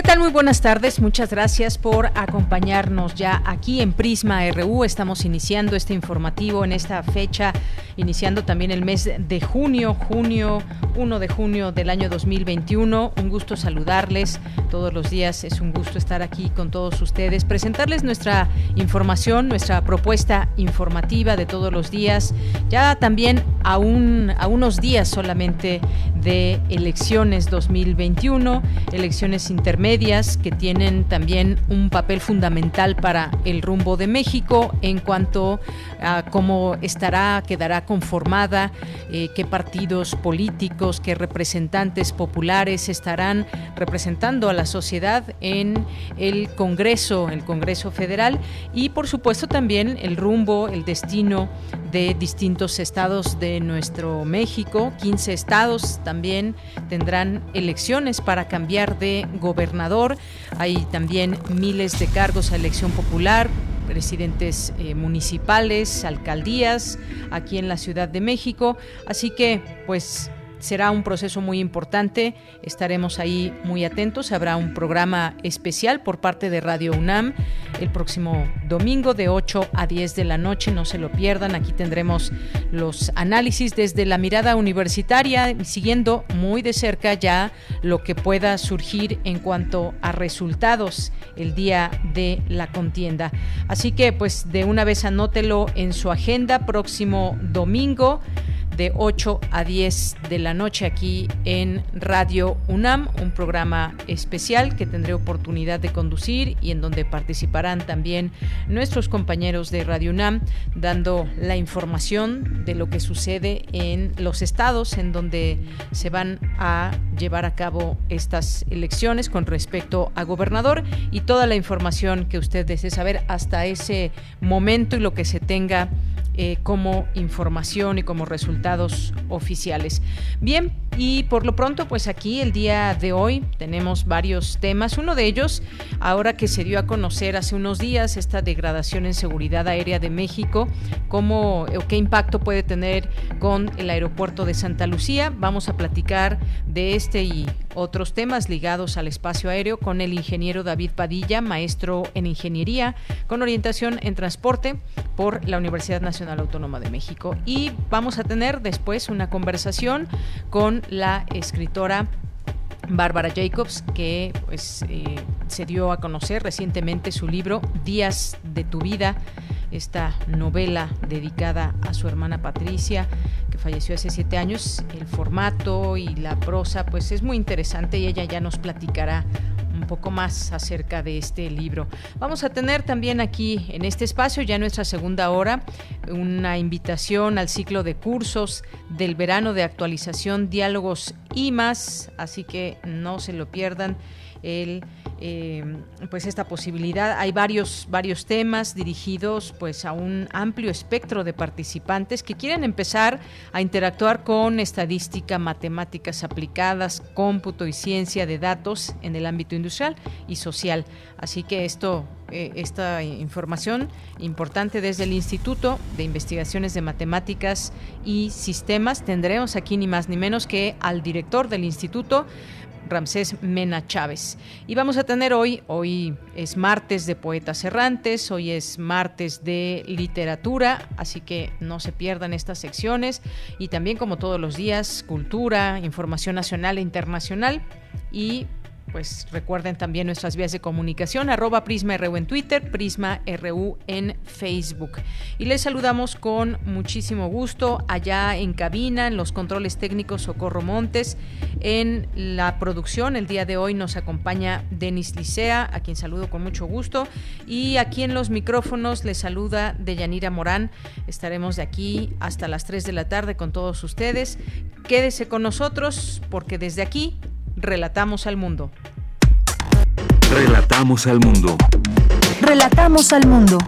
¿Qué tal? Muy buenas tardes. Muchas gracias por acompañarnos ya aquí en Prisma RU. Estamos iniciando este informativo en esta fecha, iniciando también el mes de junio, junio 1 de junio del año 2021. Un gusto saludarles todos los días. Es un gusto estar aquí con todos ustedes, presentarles nuestra información, nuestra propuesta informativa de todos los días. Ya también a, un, a unos días solamente de elecciones 2021, elecciones intermedias que tienen también un papel fundamental para el rumbo de México en cuanto a cómo estará, quedará conformada, eh, qué partidos políticos, qué representantes populares estarán representando a la sociedad en el Congreso, el Congreso Federal. Y por supuesto también el rumbo, el destino de distintos estados de nuestro México. 15 estados también tendrán elecciones para cambiar de gobernador hay también miles de cargos a elección popular, presidentes eh, municipales, alcaldías aquí en la Ciudad de México. Así que, pues será un proceso muy importante, estaremos ahí muy atentos, habrá un programa especial por parte de Radio UNAM el próximo domingo de 8 a 10 de la noche, no se lo pierdan, aquí tendremos los análisis desde la mirada universitaria, siguiendo muy de cerca ya lo que pueda surgir en cuanto a resultados el día de la contienda. Así que pues de una vez anótelo en su agenda próximo domingo de 8 a 10 de la noche aquí en Radio UNAM, un programa especial que tendré oportunidad de conducir y en donde participarán también nuestros compañeros de Radio UNAM dando la información de lo que sucede en los estados en donde se van a llevar a cabo estas elecciones con respecto a gobernador. Y toda la información que usted desee saber hasta ese momento y lo que se tenga eh, como información y como resultados oficiales. Bien, y por lo pronto, pues aquí el día de hoy tenemos varios temas. Uno de ellos, ahora que se dio a conocer hace unos días esta degradación en seguridad aérea de México, cómo o qué impacto puede tener con el aeropuerto de Santa Lucía. Vamos a platicar de este y otros temas ligados al espacio aéreo con el ingeniero David Padilla, maestro en ingeniería con orientación en transporte por la Universidad Nacional Autónoma de México. Y vamos a tener después una conversación con la escritora Bárbara Jacobs, que pues, eh, se dio a conocer recientemente su libro Días de tu vida, esta novela dedicada a su hermana Patricia, que falleció hace siete años. El formato y la prosa, pues es muy interesante y ella ya nos platicará poco más acerca de este libro. Vamos a tener también aquí en este espacio, ya en nuestra segunda hora, una invitación al ciclo de cursos del verano de actualización, diálogos y más, así que no se lo pierdan el eh, pues esta posibilidad. Hay varios, varios temas dirigidos pues a un amplio espectro de participantes que quieren empezar a interactuar con estadística, matemáticas aplicadas, cómputo y ciencia de datos en el ámbito industrial y social. Así que esto eh, esta información importante desde el Instituto de Investigaciones de Matemáticas y Sistemas. Tendremos aquí ni más ni menos que al director del instituto, Ramsés Mena Chávez. Y vamos a tener hoy, hoy es martes de Poetas Errantes, hoy es martes de literatura, así que no se pierdan estas secciones. Y también como todos los días, cultura, información nacional e internacional. Y pues recuerden también nuestras vías de comunicación, arroba Prisma RU en Twitter, Prisma RU en Facebook. Y les saludamos con muchísimo gusto allá en cabina, en los controles técnicos Socorro Montes, en la producción. El día de hoy nos acompaña Denis Licea, a quien saludo con mucho gusto. Y aquí en los micrófonos les saluda Deyanira Morán. Estaremos de aquí hasta las 3 de la tarde con todos ustedes. Quédese con nosotros porque desde aquí Relatamos al mundo. Relatamos al mundo. Relatamos al mundo.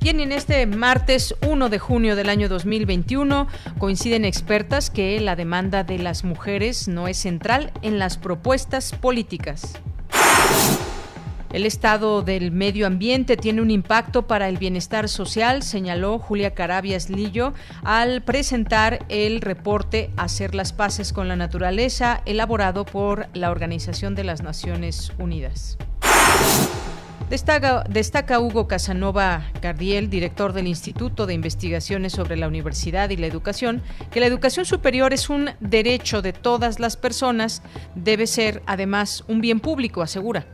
Bien, en este martes 1 de junio del año 2021 coinciden expertas que la demanda de las mujeres no es central en las propuestas políticas. El estado del medio ambiente tiene un impacto para el bienestar social, señaló Julia Carabias Lillo al presentar el reporte Hacer las paces con la naturaleza, elaborado por la Organización de las Naciones Unidas. Destaca, destaca, Hugo Casanova Cardiel, director del Instituto de Investigaciones sobre la Universidad y la Educación, que la educación superior es un derecho de todas las personas, debe ser además un bien público, asegura.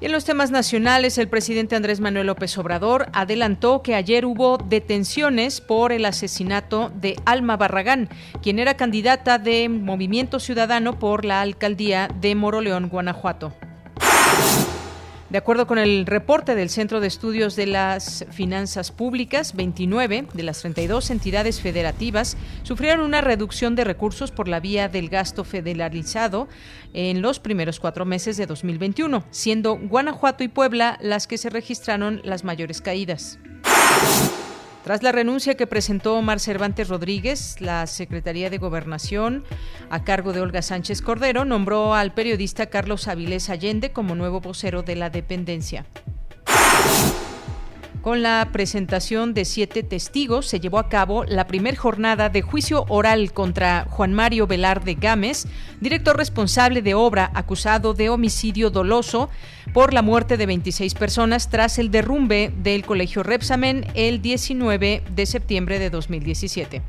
Y en los temas nacionales, el presidente Andrés Manuel López Obrador adelantó que ayer hubo detenciones por el asesinato de Alma Barragán, quien era candidata de Movimiento Ciudadano por la alcaldía de Moroleón, Guanajuato. De acuerdo con el reporte del Centro de Estudios de las Finanzas Públicas, 29 de las 32 entidades federativas sufrieron una reducción de recursos por la vía del gasto federalizado en los primeros cuatro meses de 2021, siendo Guanajuato y Puebla las que se registraron las mayores caídas. Tras la renuncia que presentó Omar Cervantes Rodríguez, la Secretaría de Gobernación, a cargo de Olga Sánchez Cordero, nombró al periodista Carlos Avilés Allende como nuevo vocero de la dependencia. Con la presentación de siete testigos se llevó a cabo la primera jornada de juicio oral contra Juan Mario Velarde Gámez, director responsable de obra acusado de homicidio doloso por la muerte de 26 personas tras el derrumbe del Colegio Repsamen el 19 de septiembre de 2017.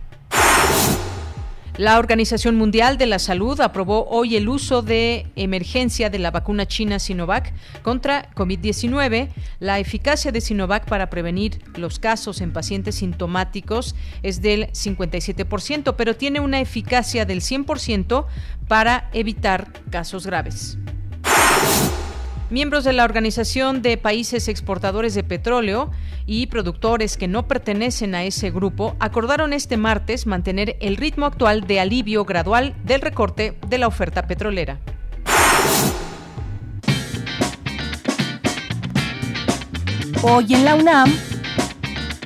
La Organización Mundial de la Salud aprobó hoy el uso de emergencia de la vacuna china Sinovac contra COVID-19. La eficacia de Sinovac para prevenir los casos en pacientes sintomáticos es del 57%, pero tiene una eficacia del 100% para evitar casos graves. Miembros de la Organización de Países Exportadores de Petróleo y productores que no pertenecen a ese grupo acordaron este martes mantener el ritmo actual de alivio gradual del recorte de la oferta petrolera. Hoy en la UNAM,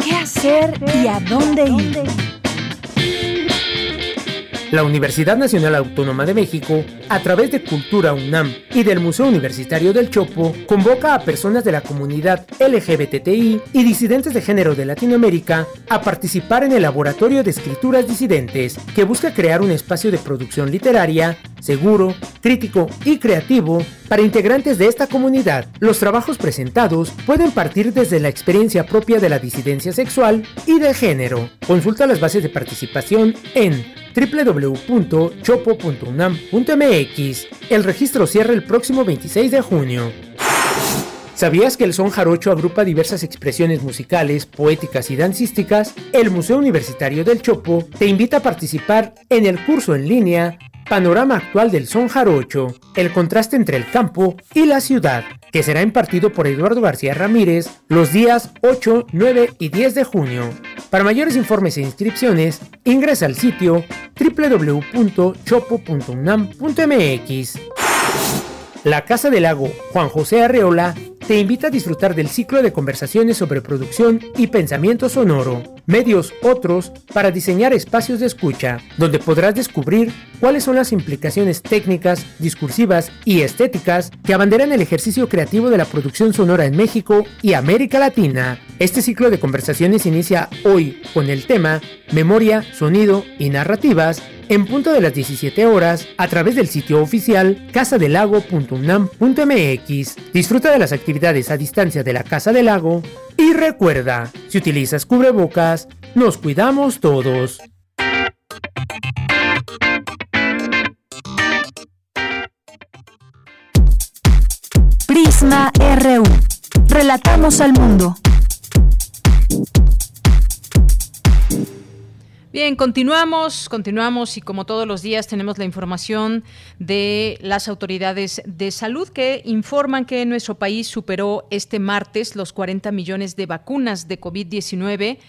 ¿qué hacer y a dónde ir? La Universidad Nacional Autónoma de México, a través de Cultura UNAM y del Museo Universitario del Chopo, convoca a personas de la comunidad LGBTI y disidentes de género de Latinoamérica a participar en el Laboratorio de Escrituras Disidentes, que busca crear un espacio de producción literaria seguro, crítico y creativo para integrantes de esta comunidad. Los trabajos presentados pueden partir desde la experiencia propia de la disidencia sexual y de género. Consulta las bases de participación en www.chopo.unam.mx. El registro cierra el próximo 26 de junio. ¿Sabías que el son jarocho agrupa diversas expresiones musicales, poéticas y dancísticas? El Museo Universitario del Chopo te invita a participar en el curso en línea Panorama actual del son jarocho, el contraste entre el campo y la ciudad, que será impartido por Eduardo García Ramírez los días 8, 9 y 10 de junio. Para mayores informes e inscripciones, ingresa al sitio www.chopo.unam.mx. La Casa del Lago Juan José Arreola te invita a disfrutar del ciclo de conversaciones sobre producción y pensamiento sonoro, medios otros para diseñar espacios de escucha, donde podrás descubrir cuáles son las implicaciones técnicas, discursivas y estéticas que abanderan el ejercicio creativo de la producción sonora en México y América Latina. Este ciclo de conversaciones inicia hoy con el tema Memoria, Sonido y Narrativas en punto de las 17 horas a través del sitio oficial casadelago.unam.mx. Disfruta de las actividades a distancia de la Casa del Lago y recuerda, si utilizas cubrebocas, nos cuidamos todos. Prisma RU. Relatamos al mundo. Bien, continuamos, continuamos y como todos los días tenemos la información de las autoridades de salud que informan que nuestro país superó este martes los 40 millones de vacunas de COVID-19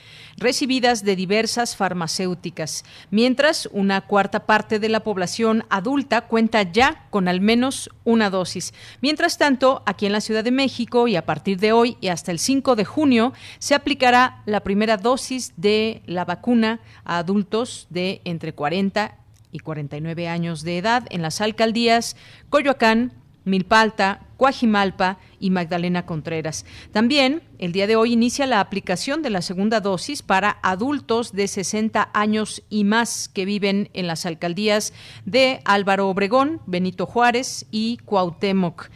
recibidas de diversas farmacéuticas, mientras una cuarta parte de la población adulta cuenta ya con al menos una dosis. Mientras tanto, aquí en la Ciudad de México y a partir de hoy y hasta el 5 de junio se aplicará la primera dosis de la vacuna a adultos de entre 40 y 49 años de edad en las alcaldías Coyoacán, Milpalta, Coajimalpa y Magdalena Contreras. También el día de hoy inicia la aplicación de la segunda dosis para adultos de 60 años y más que viven en las alcaldías de Álvaro Obregón, Benito Juárez y Cuauhtémoc.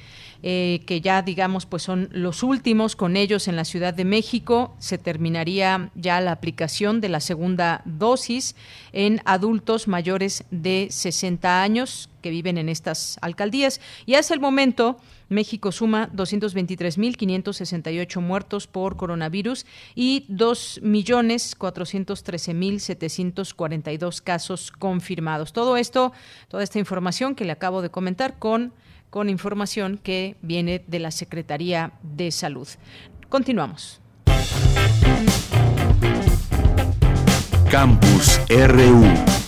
Eh, que ya digamos pues son los últimos con ellos en la Ciudad de México. Se terminaría ya la aplicación de la segunda dosis en adultos mayores de 60 años que viven en estas alcaldías. Y hasta el momento, México suma 223.568 muertos por coronavirus y 2.413.742 casos confirmados. Todo esto, toda esta información que le acabo de comentar con con información que viene de la Secretaría de Salud. Continuamos. Campus RU.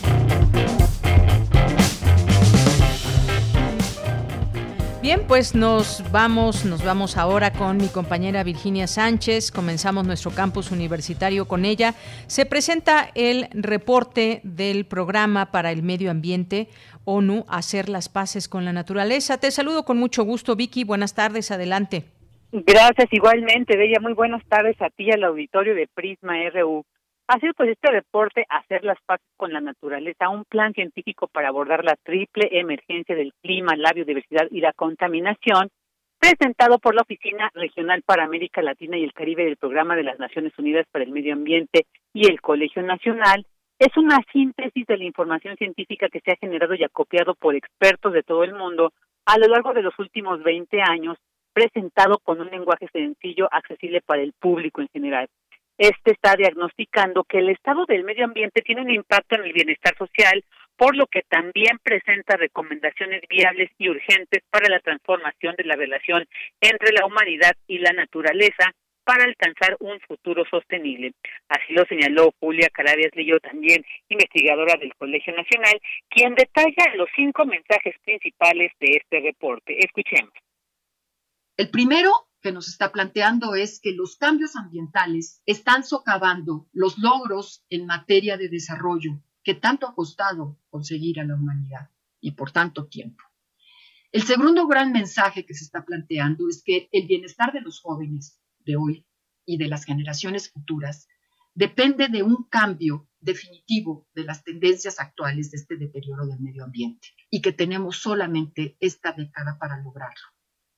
Bien, pues nos vamos, nos vamos ahora con mi compañera Virginia Sánchez. Comenzamos nuestro campus universitario con ella. Se presenta el reporte del programa para el medio ambiente ONU hacer las paces con la naturaleza. Te saludo con mucho gusto, Vicky. Buenas tardes, adelante. Gracias, igualmente, Bella. Muy buenas tardes a ti al auditorio de Prisma RU. Ha sido pues este reporte Hacer las paces con la naturaleza, un plan científico para abordar la triple emergencia del clima, la biodiversidad y la contaminación, presentado por la Oficina Regional para América Latina y el Caribe del Programa de las Naciones Unidas para el Medio Ambiente y el Colegio Nacional, es una síntesis de la información científica que se ha generado y acopiado por expertos de todo el mundo a lo largo de los últimos 20 años, presentado con un lenguaje sencillo, accesible para el público en general. Este está diagnosticando que el estado del medio ambiente tiene un impacto en el bienestar social, por lo que también presenta recomendaciones viables y urgentes para la transformación de la relación entre la humanidad y la naturaleza, para alcanzar un futuro sostenible. Así lo señaló Julia Carabias Lillo, también investigadora del Colegio Nacional, quien detalla los cinco mensajes principales de este reporte. Escuchemos. El primero que nos está planteando es que los cambios ambientales están socavando los logros en materia de desarrollo que tanto ha costado conseguir a la humanidad y por tanto tiempo. El segundo gran mensaje que se está planteando es que el bienestar de los jóvenes de hoy y de las generaciones futuras depende de un cambio definitivo de las tendencias actuales de este deterioro del medio ambiente y que tenemos solamente esta década para lograrlo.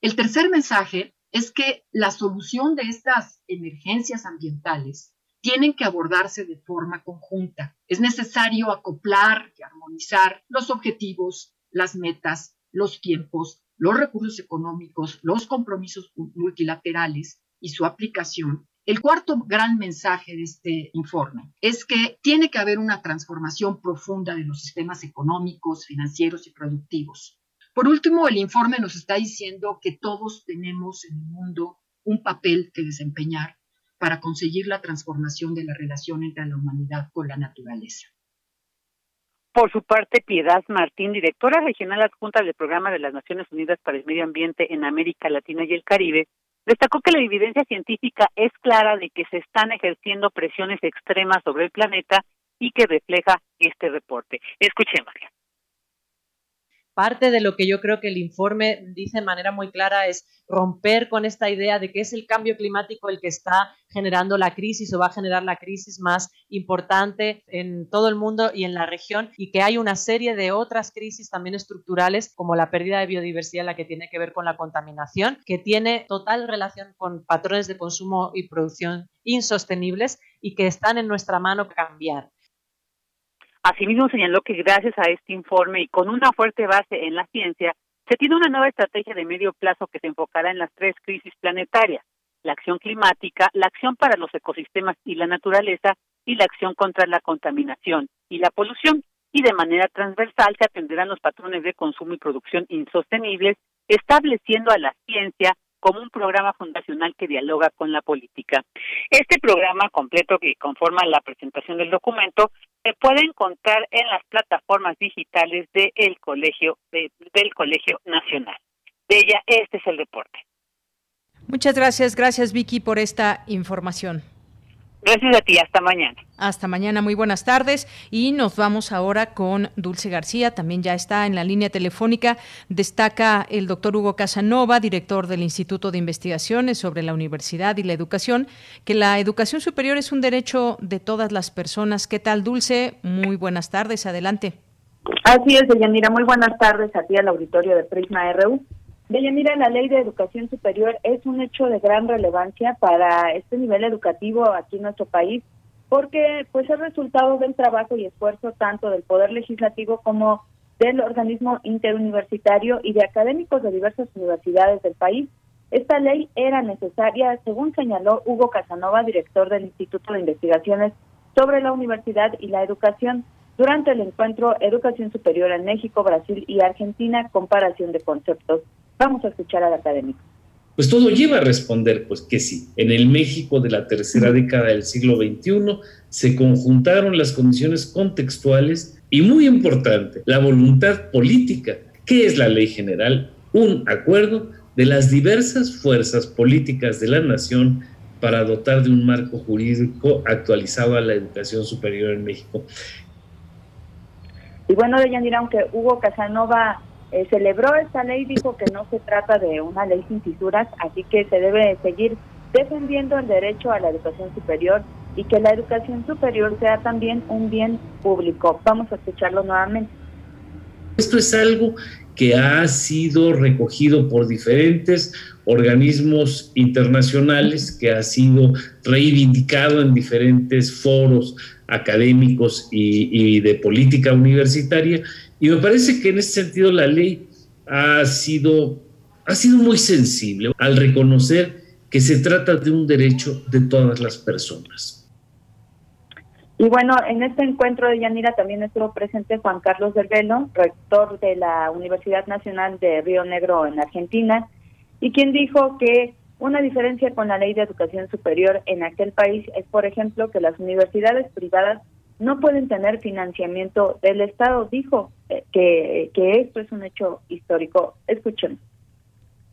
El tercer mensaje es que la solución de estas emergencias ambientales tienen que abordarse de forma conjunta. Es necesario acoplar y armonizar los objetivos, las metas, los tiempos, los recursos económicos, los compromisos multilaterales y su aplicación, el cuarto gran mensaje de este informe es que tiene que haber una transformación profunda de los sistemas económicos, financieros y productivos. Por último, el informe nos está diciendo que todos tenemos en el mundo un papel que desempeñar para conseguir la transformación de la relación entre la humanidad con la naturaleza. Por su parte, Piedad Martín, directora regional adjunta del Programa de las Naciones Unidas para el Medio Ambiente en América Latina y el Caribe, Destacó que la evidencia científica es clara de que se están ejerciendo presiones extremas sobre el planeta y que refleja este reporte. Escuchémosla. Parte de lo que yo creo que el informe dice de manera muy clara es romper con esta idea de que es el cambio climático el que está generando la crisis o va a generar la crisis más importante en todo el mundo y en la región y que hay una serie de otras crisis también estructurales como la pérdida de biodiversidad, la que tiene que ver con la contaminación, que tiene total relación con patrones de consumo y producción insostenibles y que están en nuestra mano cambiar. Asimismo, señaló que gracias a este informe y con una fuerte base en la ciencia, se tiene una nueva estrategia de medio plazo que se enfocará en las tres crisis planetarias, la acción climática, la acción para los ecosistemas y la naturaleza y la acción contra la contaminación y la polución. Y de manera transversal se atenderán los patrones de consumo y producción insostenibles, estableciendo a la ciencia como un programa fundacional que dialoga con la política. Este programa completo que conforma la presentación del documento se puede encontrar en las plataformas digitales del Colegio del Colegio Nacional. De ella, este es el reporte. Muchas gracias, gracias Vicky por esta información. Gracias a ti, hasta mañana. Hasta mañana, muy buenas tardes. Y nos vamos ahora con Dulce García, también ya está en la línea telefónica. Destaca el doctor Hugo Casanova, director del Instituto de Investigaciones sobre la Universidad y la Educación, que la educación superior es un derecho de todas las personas. ¿Qué tal, Dulce? Muy buenas tardes, adelante. Así es, Deyanira, muy buenas tardes a ti al auditorio de Prisma RU. Mira, la ley de educación superior es un hecho de gran relevancia para este nivel educativo aquí en nuestro país, porque pues es resultado del trabajo y esfuerzo tanto del Poder Legislativo como del organismo interuniversitario y de académicos de diversas universidades del país. Esta ley era necesaria, según señaló Hugo Casanova, director del Instituto de Investigaciones sobre la Universidad y la Educación, durante el encuentro Educación Superior en México, Brasil y Argentina, comparación de conceptos. Vamos a escuchar al académico. Pues todo lleva a responder, pues que sí. En el México de la tercera década del siglo XXI se conjuntaron las condiciones contextuales y, muy importante, la voluntad política. ¿Qué es la ley general? Un acuerdo de las diversas fuerzas políticas de la nación para dotar de un marco jurídico actualizado a la educación superior en México. Y bueno, Deyanira, aunque Hugo Casanova eh, celebró esta ley, dijo que no se trata de una ley sin fisuras, así que se debe seguir defendiendo el derecho a la educación superior y que la educación superior sea también un bien público. Vamos a escucharlo nuevamente. Esto es algo que ha sido recogido por diferentes organismos internacionales, que ha sido reivindicado en diferentes foros académicos y, y de política universitaria y me parece que en ese sentido la ley ha sido, ha sido muy sensible al reconocer que se trata de un derecho de todas las personas. Y bueno, en este encuentro de Yanira también estuvo presente Juan Carlos del rector de la Universidad Nacional de Río Negro en Argentina, y quien dijo que una diferencia con la ley de educación superior en aquel país es, por ejemplo, que las universidades privadas no pueden tener financiamiento del Estado. Dijo eh, que, esto es un hecho histórico. Escuchen.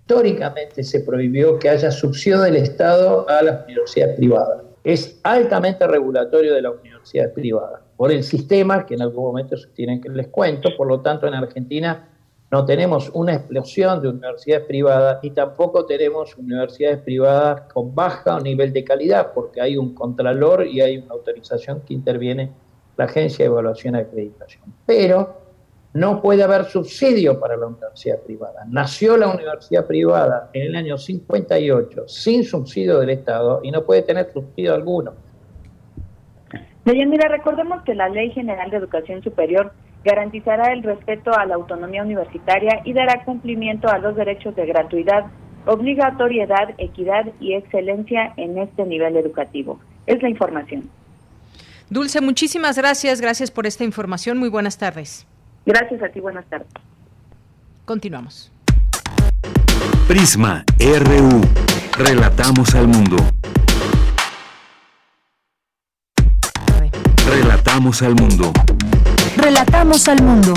Históricamente se prohibió que haya subsidio del Estado a las universidades privadas. Es altamente regulatorio de la universidad privada por el sistema que en algún momento tienen que les cuento. Por lo tanto, en Argentina no tenemos una explosión de universidades privadas y tampoco tenemos universidades privadas con baja nivel de calidad, porque hay un contralor y hay una autorización que interviene la Agencia de Evaluación y Acreditación. Pero no puede haber subsidio para la universidad privada. Nació la universidad privada en el año 58 sin subsidio del Estado y no puede tener subsidio alguno. Mira, recordemos que la Ley General de Educación Superior garantizará el respeto a la autonomía universitaria y dará cumplimiento a los derechos de gratuidad, obligatoriedad, equidad y excelencia en este nivel educativo. Es la información. Dulce, muchísimas gracias. Gracias por esta información. Muy buenas tardes. Gracias a ti. Buenas tardes. Continuamos. Prisma RU. Relatamos al mundo. Relatamos al mundo. Relatamos al mundo.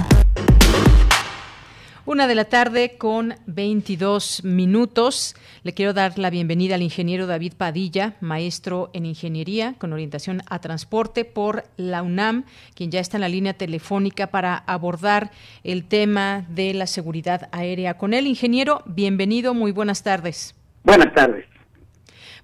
Una de la tarde con 22 minutos. Le quiero dar la bienvenida al ingeniero David Padilla, maestro en ingeniería con orientación a transporte por la UNAM, quien ya está en la línea telefónica para abordar el tema de la seguridad aérea. Con él, ingeniero, bienvenido, muy buenas tardes. Buenas tardes.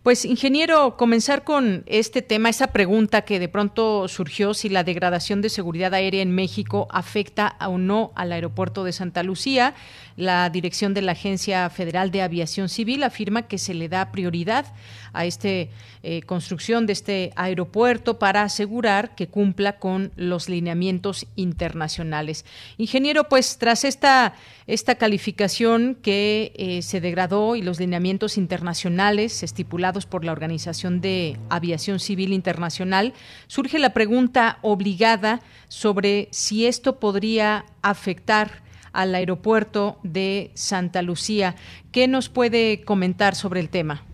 Pues, ingeniero, comenzar con este tema, esa pregunta que de pronto surgió, si la degradación de seguridad aérea en México afecta o no al aeropuerto de Santa Lucía. La dirección de la Agencia Federal de Aviación Civil afirma que se le da prioridad a esta eh, construcción de este aeropuerto para asegurar que cumpla con los lineamientos internacionales. Ingeniero, pues tras esta, esta calificación que eh, se degradó y los lineamientos internacionales estipulados por la Organización de Aviación Civil Internacional, surge la pregunta obligada sobre si esto podría afectar al aeropuerto de Santa Lucía. ¿Qué nos puede comentar sobre el tema?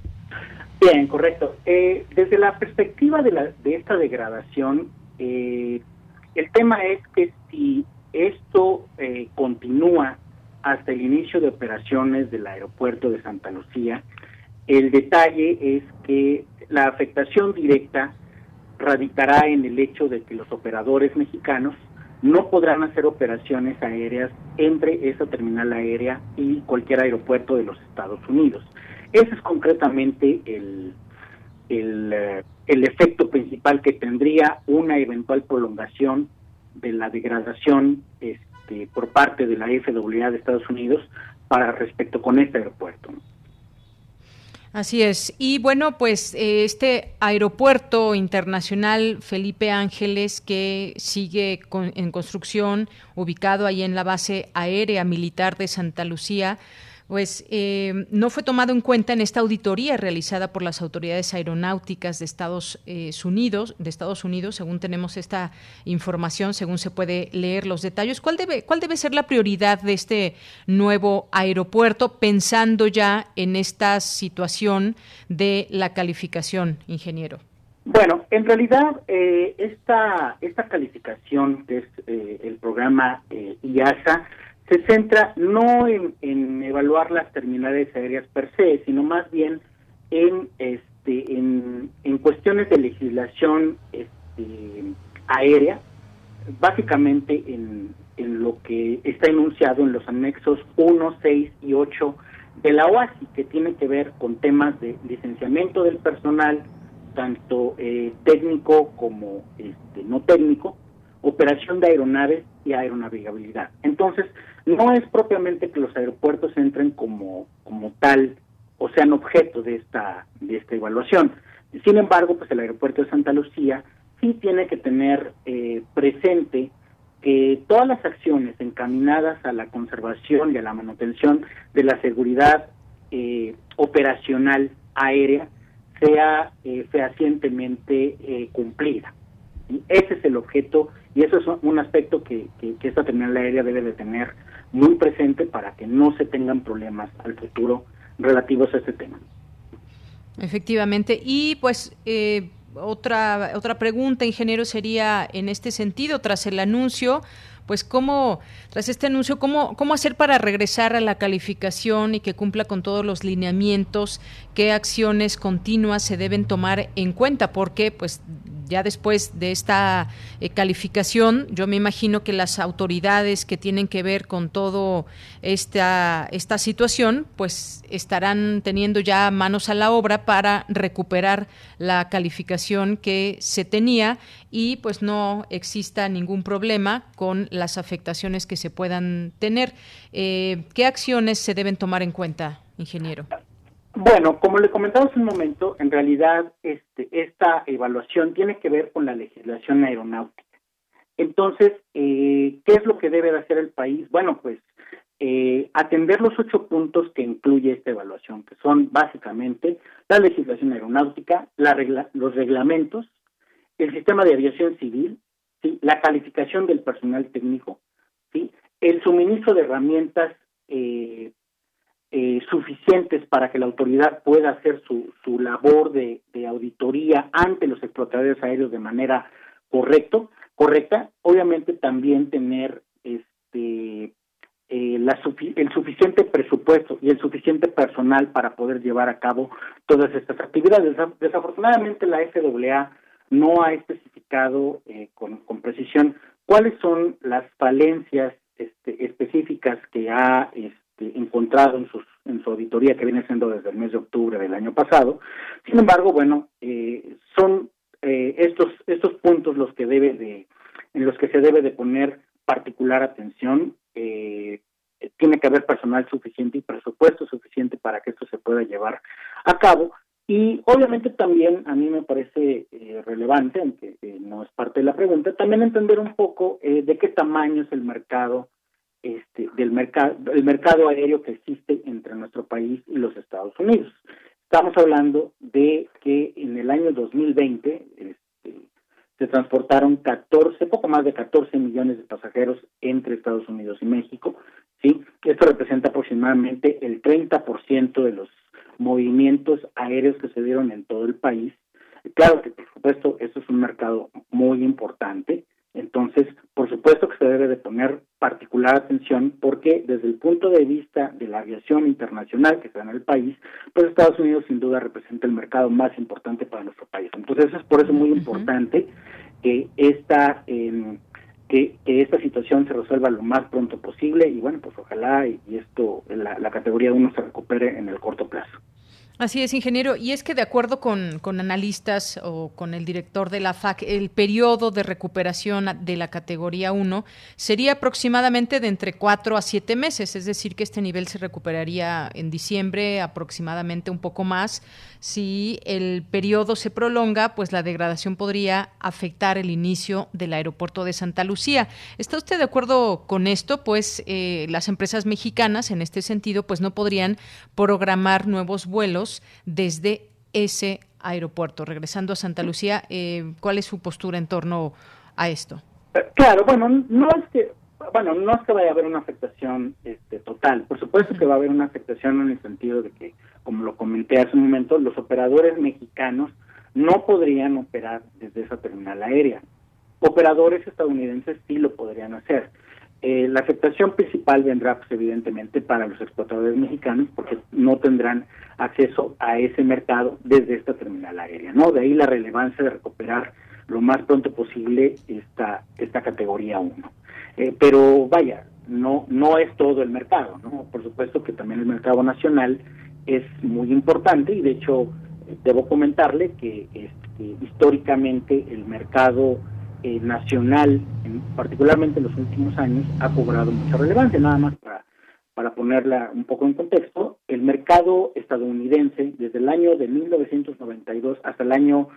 Bien, correcto. Eh, desde la perspectiva de, la, de esta degradación, eh, el tema es que si esto eh, continúa hasta el inicio de operaciones del aeropuerto de Santa Lucía, el detalle es que la afectación directa radicará en el hecho de que los operadores mexicanos no podrán hacer operaciones aéreas entre esa terminal aérea y cualquier aeropuerto de los Estados Unidos. Ese es concretamente el, eh, el, efecto principal que tendría una eventual prolongación de la degradación este, por parte de la FAA de Estados Unidos para respecto con este aeropuerto. Así es. Y bueno, pues eh, este aeropuerto internacional Felipe Ángeles que sigue en construcción, ubicado ahí en la base aérea militar de Santa Lucía, pues eh, no fue tomado en cuenta en esta auditoría realizada por las autoridades aeronáuticas de Estados eh, Unidos, de Estados Unidos, según tenemos esta información, según se puede leer los detalles. ¿Cuál debe, cuál debe ser la prioridad de este nuevo aeropuerto, pensando ya en esta situación de la calificación, ingeniero? Bueno, en realidad eh, esta, esta calificación, que es el programa IASA, se centra no en, evaluar las terminales aéreas per se, sino más bien en este en, cuestiones de legislación este, aérea, básicamente en, en lo que está enunciado en los anexos 1, 6 y 8 de la OASI, que tiene que ver con temas de licenciamiento del personal, tanto eh, técnico como este, no técnico, operación de aeronaves y aeronavegabilidad. Entonces, no es propiamente que los aeropuertos entren como, como tal o sean objeto de esta, de esta evaluación. Sin embargo, pues el aeropuerto de Santa Lucía sí tiene que tener eh, presente que todas las acciones encaminadas a la conservación y a la manutención de la seguridad eh, operacional aérea sea eh, fehacientemente eh, cumplida. Y ese es el objeto y eso es un aspecto que, esta terminal aérea debe de tener muy presente para que no se tengan problemas al futuro relativos a este tema. Efectivamente. Y pues eh, otra, otra pregunta, ingeniero, sería en este sentido, tras el anuncio, pues cómo, tras este anuncio, cómo, cómo hacer para regresar a la calificación y que cumpla con todos los lineamientos, qué acciones continuas se deben tomar en cuenta, porque pues ya después de esta eh, calificación, yo me imagino que las autoridades que tienen que ver con todo esta, esta situación, pues estarán teniendo ya manos a la obra para recuperar la calificación que se tenía y pues no exista ningún problema con las afectaciones que se puedan tener. Eh, ¿Qué acciones se deben tomar en cuenta, ingeniero? Bueno, como le comentaba hace un momento, en realidad este, esta evaluación tiene que ver con la legislación aeronáutica. Entonces, eh, ¿qué es lo que debe de hacer el país? Bueno, pues eh, atender los ocho puntos que incluye esta evaluación, que son básicamente la legislación aeronáutica, la los reglamentos, el sistema de aviación civil, ¿sí? la calificación del personal técnico, el suministro de herramientas eh, eh, suficientes para que la autoridad pueda hacer su, su labor de, auditoría ante los explotadores aéreos de manera correcto, correcta. Obviamente también tener este eh, el suficiente presupuesto y el suficiente personal para poder llevar a cabo todas estas actividades. Desafortunadamente la FAA no ha especificado eh, con, precisión cuáles son las falencias este, específicas que ha este, encontrado en, sus, en su auditoría que viene siendo desde el mes de octubre del año pasado. Sin embargo, bueno, eh, son eh, estos estos puntos los que debe de en los que se debe de poner particular atención. tiene que haber personal suficiente y presupuesto suficiente para que esto se pueda llevar a cabo y obviamente también a mí me parece eh, relevante, aunque eh, no es parte de la pregunta, también entender un poco eh, de qué tamaño es el mercado este, del mercado el mercado aéreo que existe entre nuestro país y los Estados Unidos. Estamos hablando de que en el año 2020 este, se transportaron 14, poco más de 14 millones de pasajeros entre Estados Unidos y México. Esto representa aproximadamente el 30% de los movimientos aéreos que se dieron en todo el país. Claro que, por supuesto, esto es un mercado muy importante, entonces, por supuesto que se debe de poner particular atención porque desde el punto de vista de la aviación internacional que está en el país, pues Estados Unidos sin duda representa el mercado más importante para nuestro país. Entonces, es por eso muy importante que esta... Eh, que, esta situación se resuelva lo más pronto posible y bueno, pues ojalá y, esto, la, la categoría 1 se recupere en el corto plazo. Así es, ingeniero. Y es que de acuerdo con, con, analistas o con el director de la FAC, el periodo de recuperación de la categoría 1 sería aproximadamente de entre 4 a 7 meses, es decir, que este nivel se recuperaría en diciembre aproximadamente un poco más. Si el periodo se prolonga, pues la degradación podría afectar el inicio del aeropuerto de Santa Lucía. ¿Está usted de acuerdo con esto? Pues eh, las empresas mexicanas, en este sentido, pues no podrían programar nuevos vuelos desde ese aeropuerto. Regresando a Santa Lucía, eh, ¿cuál es su postura en torno a esto? Eh, claro, bueno, no es que bueno, no es que vaya a haber una afectación este, total. Por supuesto que va a haber una afectación en el sentido de que, como lo comenté hace un momento, los operadores mexicanos no podrían operar desde esa terminal aérea. Operadores estadounidenses sí lo podrían hacer. Eh, la afectación principal vendrá, pues, evidentemente, para los exportadores mexicanos, porque no tendrán acceso a ese mercado desde esta terminal aérea, ¿no? De ahí la relevancia de recuperar lo más pronto posible esta esta categoría 1. Eh, pero vaya, no no es todo el mercado, ¿no? Por supuesto que también el mercado nacional es muy importante y de hecho debo comentarle que este, históricamente el mercado eh, nacional, particularmente en los últimos años, ha cobrado mucha relevancia. Nada más para, para ponerla un poco en contexto, el mercado estadounidense desde el año de 1992 hasta el año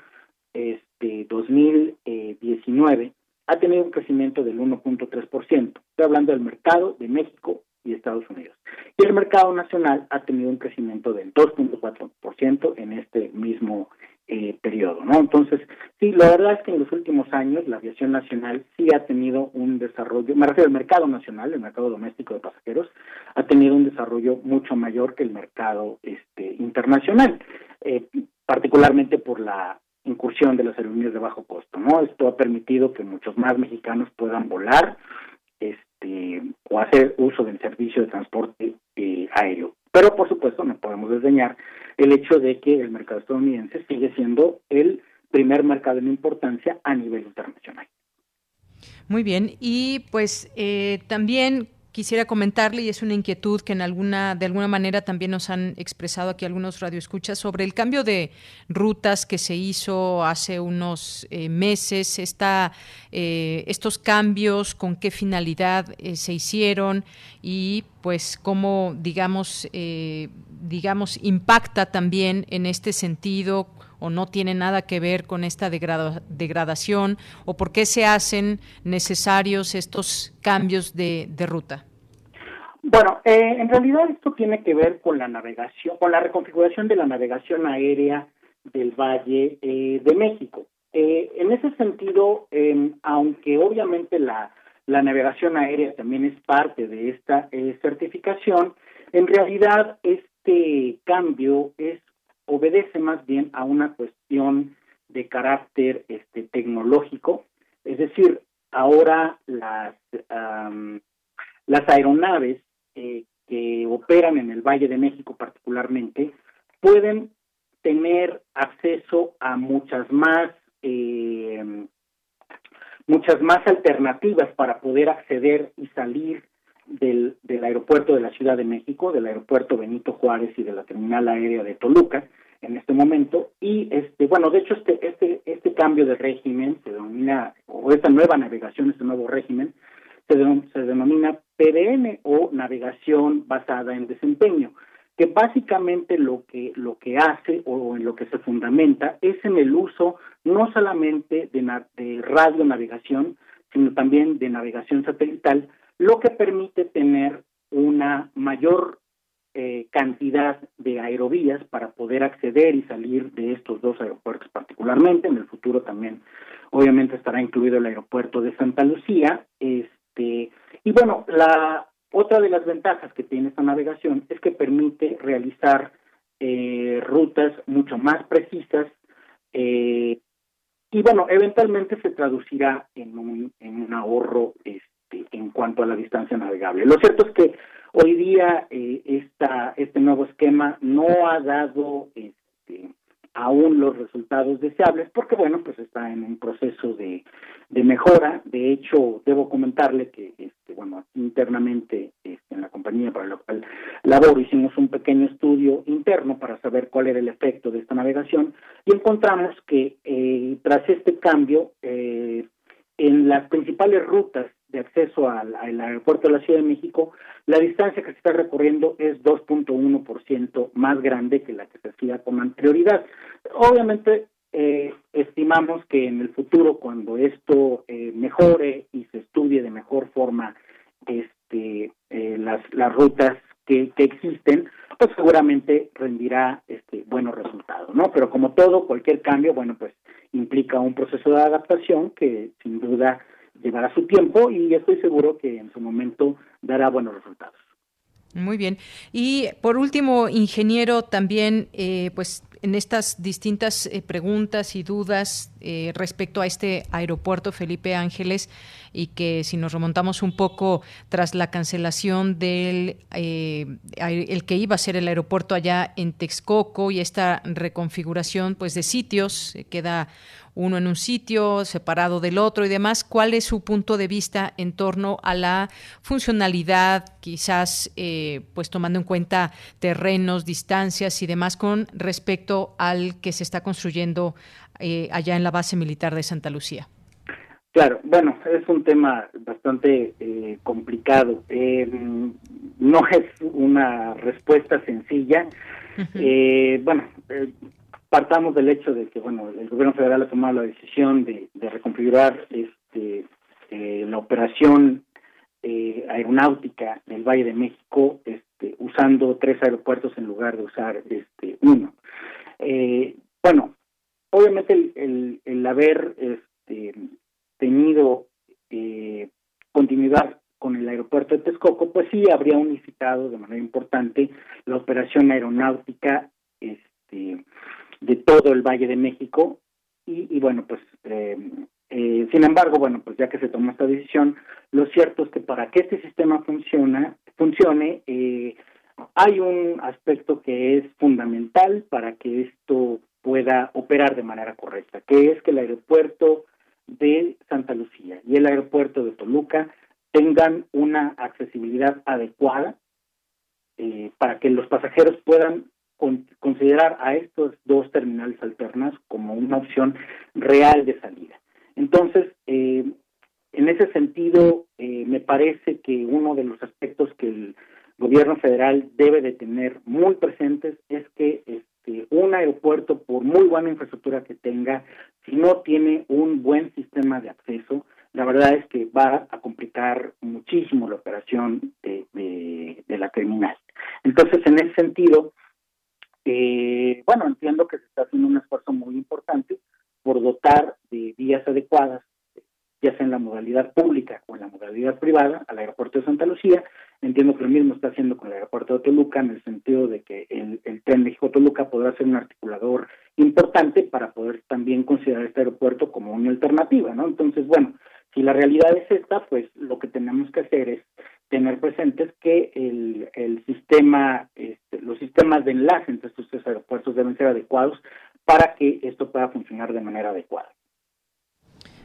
este, 2019 ha tenido un crecimiento del 1.3%. Estoy hablando del mercado de México y Estados Unidos. Y el mercado nacional ha tenido un crecimiento del 2.4% en este mismo eh, periodo, ¿no? Entonces, sí, la verdad es que en los últimos años la aviación nacional sí ha tenido un desarrollo, me refiero al mercado nacional, el mercado doméstico de pasajeros, ha tenido un desarrollo mucho mayor que el mercado este, internacional, eh, particularmente por la incursión de las aerolíneas de bajo costo, ¿no? Esto ha permitido que muchos más mexicanos puedan volar este, o hacer uso del servicio de transporte eh, aéreo. Pero por supuesto no podemos desdeñar el hecho de que el mercado estadounidense sigue siendo el primer mercado en importancia a nivel internacional. Muy bien, y pues eh, también quisiera comentarle, y es una inquietud que en alguna, de alguna manera también nos han expresado aquí algunos radioescuchas, sobre el cambio de rutas que se hizo hace unos eh, meses, eh, estos cambios, con qué finalidad eh, se hicieron y pues cómo, digamos, digamos, impacta también en este sentido o no tiene nada que ver con esta degradación o por qué se hacen necesarios estos cambios de, ruta? Bueno, eh, en realidad esto tiene que ver con la navegación, con la reconfiguración de la navegación aérea del Valle eh, de México. Eh, en ese sentido, em, aunque obviamente la, la navegación aérea también es parte de esta certificación, en realidad este cambio es obedece más bien a una cuestión de carácter este, tecnológico, es decir, ahora las las aeronaves eh, que operan en el Valle de México particularmente pueden tener acceso a muchas más eh, muchas más alternativas para poder acceder y salir del, del aeropuerto de la Ciudad de México, del aeropuerto Benito Juárez y de la terminal aérea de Toluca en este momento. Y este bueno de hecho este este este cambio de régimen se denomina o esta nueva navegación este nuevo régimen se, se denomina PDN o navegación basada en desempeño que básicamente lo que lo que hace o en lo que se fundamenta es en el uso no solamente de, de radio navegación sino también de navegación satelital lo que permite tener una mayor eh, cantidad de aerovías para poder acceder y salir de estos dos aeropuertos particularmente. En el futuro también, obviamente, estará incluido el aeropuerto de Santa Lucía. Este, y bueno, la otra de las ventajas que tiene esta navegación es que permite realizar eh, rutas mucho más precisas eh, y bueno, eventualmente se traducirá en un, en un ahorro este, en cuanto a la distancia navegable. Lo cierto es que Hoy día eh, esta, este nuevo esquema no ha dado este, aún los resultados deseables porque, bueno, pues está en un proceso de, de mejora. De hecho, debo comentarle que, este, bueno, internamente este, en la compañía para la cual laboro hicimos un pequeño estudio interno para saber cuál era el efecto de esta navegación y encontramos que eh, tras este cambio, eh, en las principales rutas de acceso al, aeropuerto de la Ciudad de México, la distancia que se está recorriendo es 2.1% más grande que la que se hacía con anterioridad. Obviamente, eh, estimamos que en el futuro, cuando esto eh, mejore y se estudie de mejor forma este, eh, las, las rutas que, que existen, pues seguramente rendirá este, buenos resultados, ¿no? Pero como todo, cualquier cambio, bueno, pues implica un proceso de adaptación que sin duda llevará su tiempo y estoy seguro que en su momento dará buenos resultados. Muy bien. Y por último, ingeniero, también, eh, pues en estas distintas eh, preguntas y dudas eh, respecto a este aeropuerto Felipe Ángeles y que si nos remontamos un poco tras la cancelación del el que iba a ser el aeropuerto allá en Texcoco y esta reconfiguración pues de sitios queda uno en un sitio, separado del otro y demás. ¿Cuál es su punto de vista en torno a la funcionalidad, quizás eh, pues tomando en cuenta terrenos, distancias y demás con respecto al que se está construyendo eh, allá en la base militar de Santa Lucía? Claro, bueno, es un tema bastante eh, complicado. no es una respuesta sencilla. bueno, partamos del hecho de que bueno el gobierno federal ha tomado la decisión de, reconfigurar este eh, la operación eh, aeronáutica del Valle de México este, usando tres aeropuertos en lugar de usar este uno. Eh, bueno obviamente el, el, haber este, tenido continuidad con el aeropuerto de Texcoco, pues sí habría unificado de manera importante la operación aeronáutica este, de todo el Valle de México. Y, bueno, pues eh, eh, sin embargo, bueno, pues ya que se tomó esta decisión, lo cierto es que para que este sistema funciona, funcione, eh, hay un aspecto que es fundamental para que esto pueda operar de manera correcta, que es que el aeropuerto de Santa Lucía y el aeropuerto de Toluca tengan una accesibilidad adecuada para que los pasajeros puedan considerar a estos dos terminales alternas como una opción real de salida. Entonces, eh, en ese sentido, eh, me parece que uno de los aspectos que el gobierno federal debe de tener muy presentes es que este, un aeropuerto, por muy buena infraestructura que tenga, si no tiene un buen sistema de acceso, la verdad es que va a complicar muchísimo la operación de, de la terminal. Entonces, en ese sentido, eh, bueno, entiendo que se está haciendo un esfuerzo muy importante por dotar de vías adecuadas, ya sea en la modalidad pública o en la modalidad privada, al aeropuerto de Santa Lucía. Entiendo que lo mismo está haciendo con el aeropuerto de Toluca, en el sentido de que el, el tren México-Toluca podrá ser un articulador importante para poder también considerar este aeropuerto como una alternativa, ¿no? Entonces, bueno, si la realidad es esta, pues lo que tenemos que hacer es tener presentes que el, el sistema, este, los sistemas de enlace entre estos tres aeropuertos deben ser adecuados para que esto pueda funcionar de manera adecuada.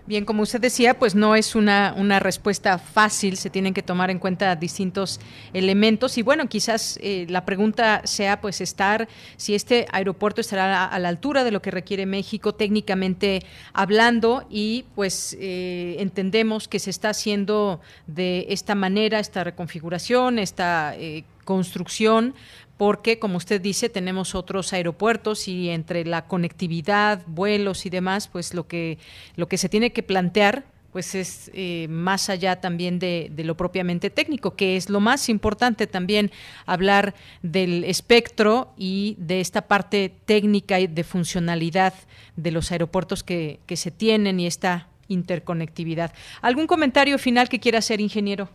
Bien, como usted decía, pues no es una, una respuesta fácil, se tienen que tomar en cuenta distintos elementos. Y bueno, quizás eh, la pregunta sea pues estar, si este aeropuerto estará a, la altura de lo que requiere México técnicamente hablando y pues eh, entendemos que se está haciendo de esta manera, esta reconfiguración, esta eh, construcción porque, como usted dice, tenemos otros aeropuertos y entre la conectividad, vuelos y demás, pues lo que, lo que se tiene que plantear pues es eh, más allá también de, lo propiamente técnico, que es lo más importante también hablar del espectro y de esta parte técnica y de funcionalidad de los aeropuertos que, que se tienen y esta interconectividad. ¿Algún comentario final que quiera hacer, ingeniero?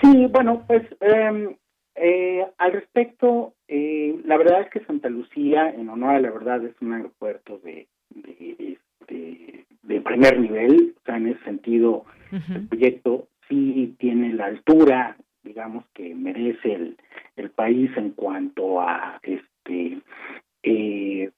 Sí, bueno, pues eh, eh, al respecto, eh, la verdad es que Santa Lucía, en honor a la verdad, es un aeropuerto de, de, de, primer nivel, o sea, en ese sentido, el proyecto sí tiene la altura, digamos, que merece el, el país en cuanto a este eh,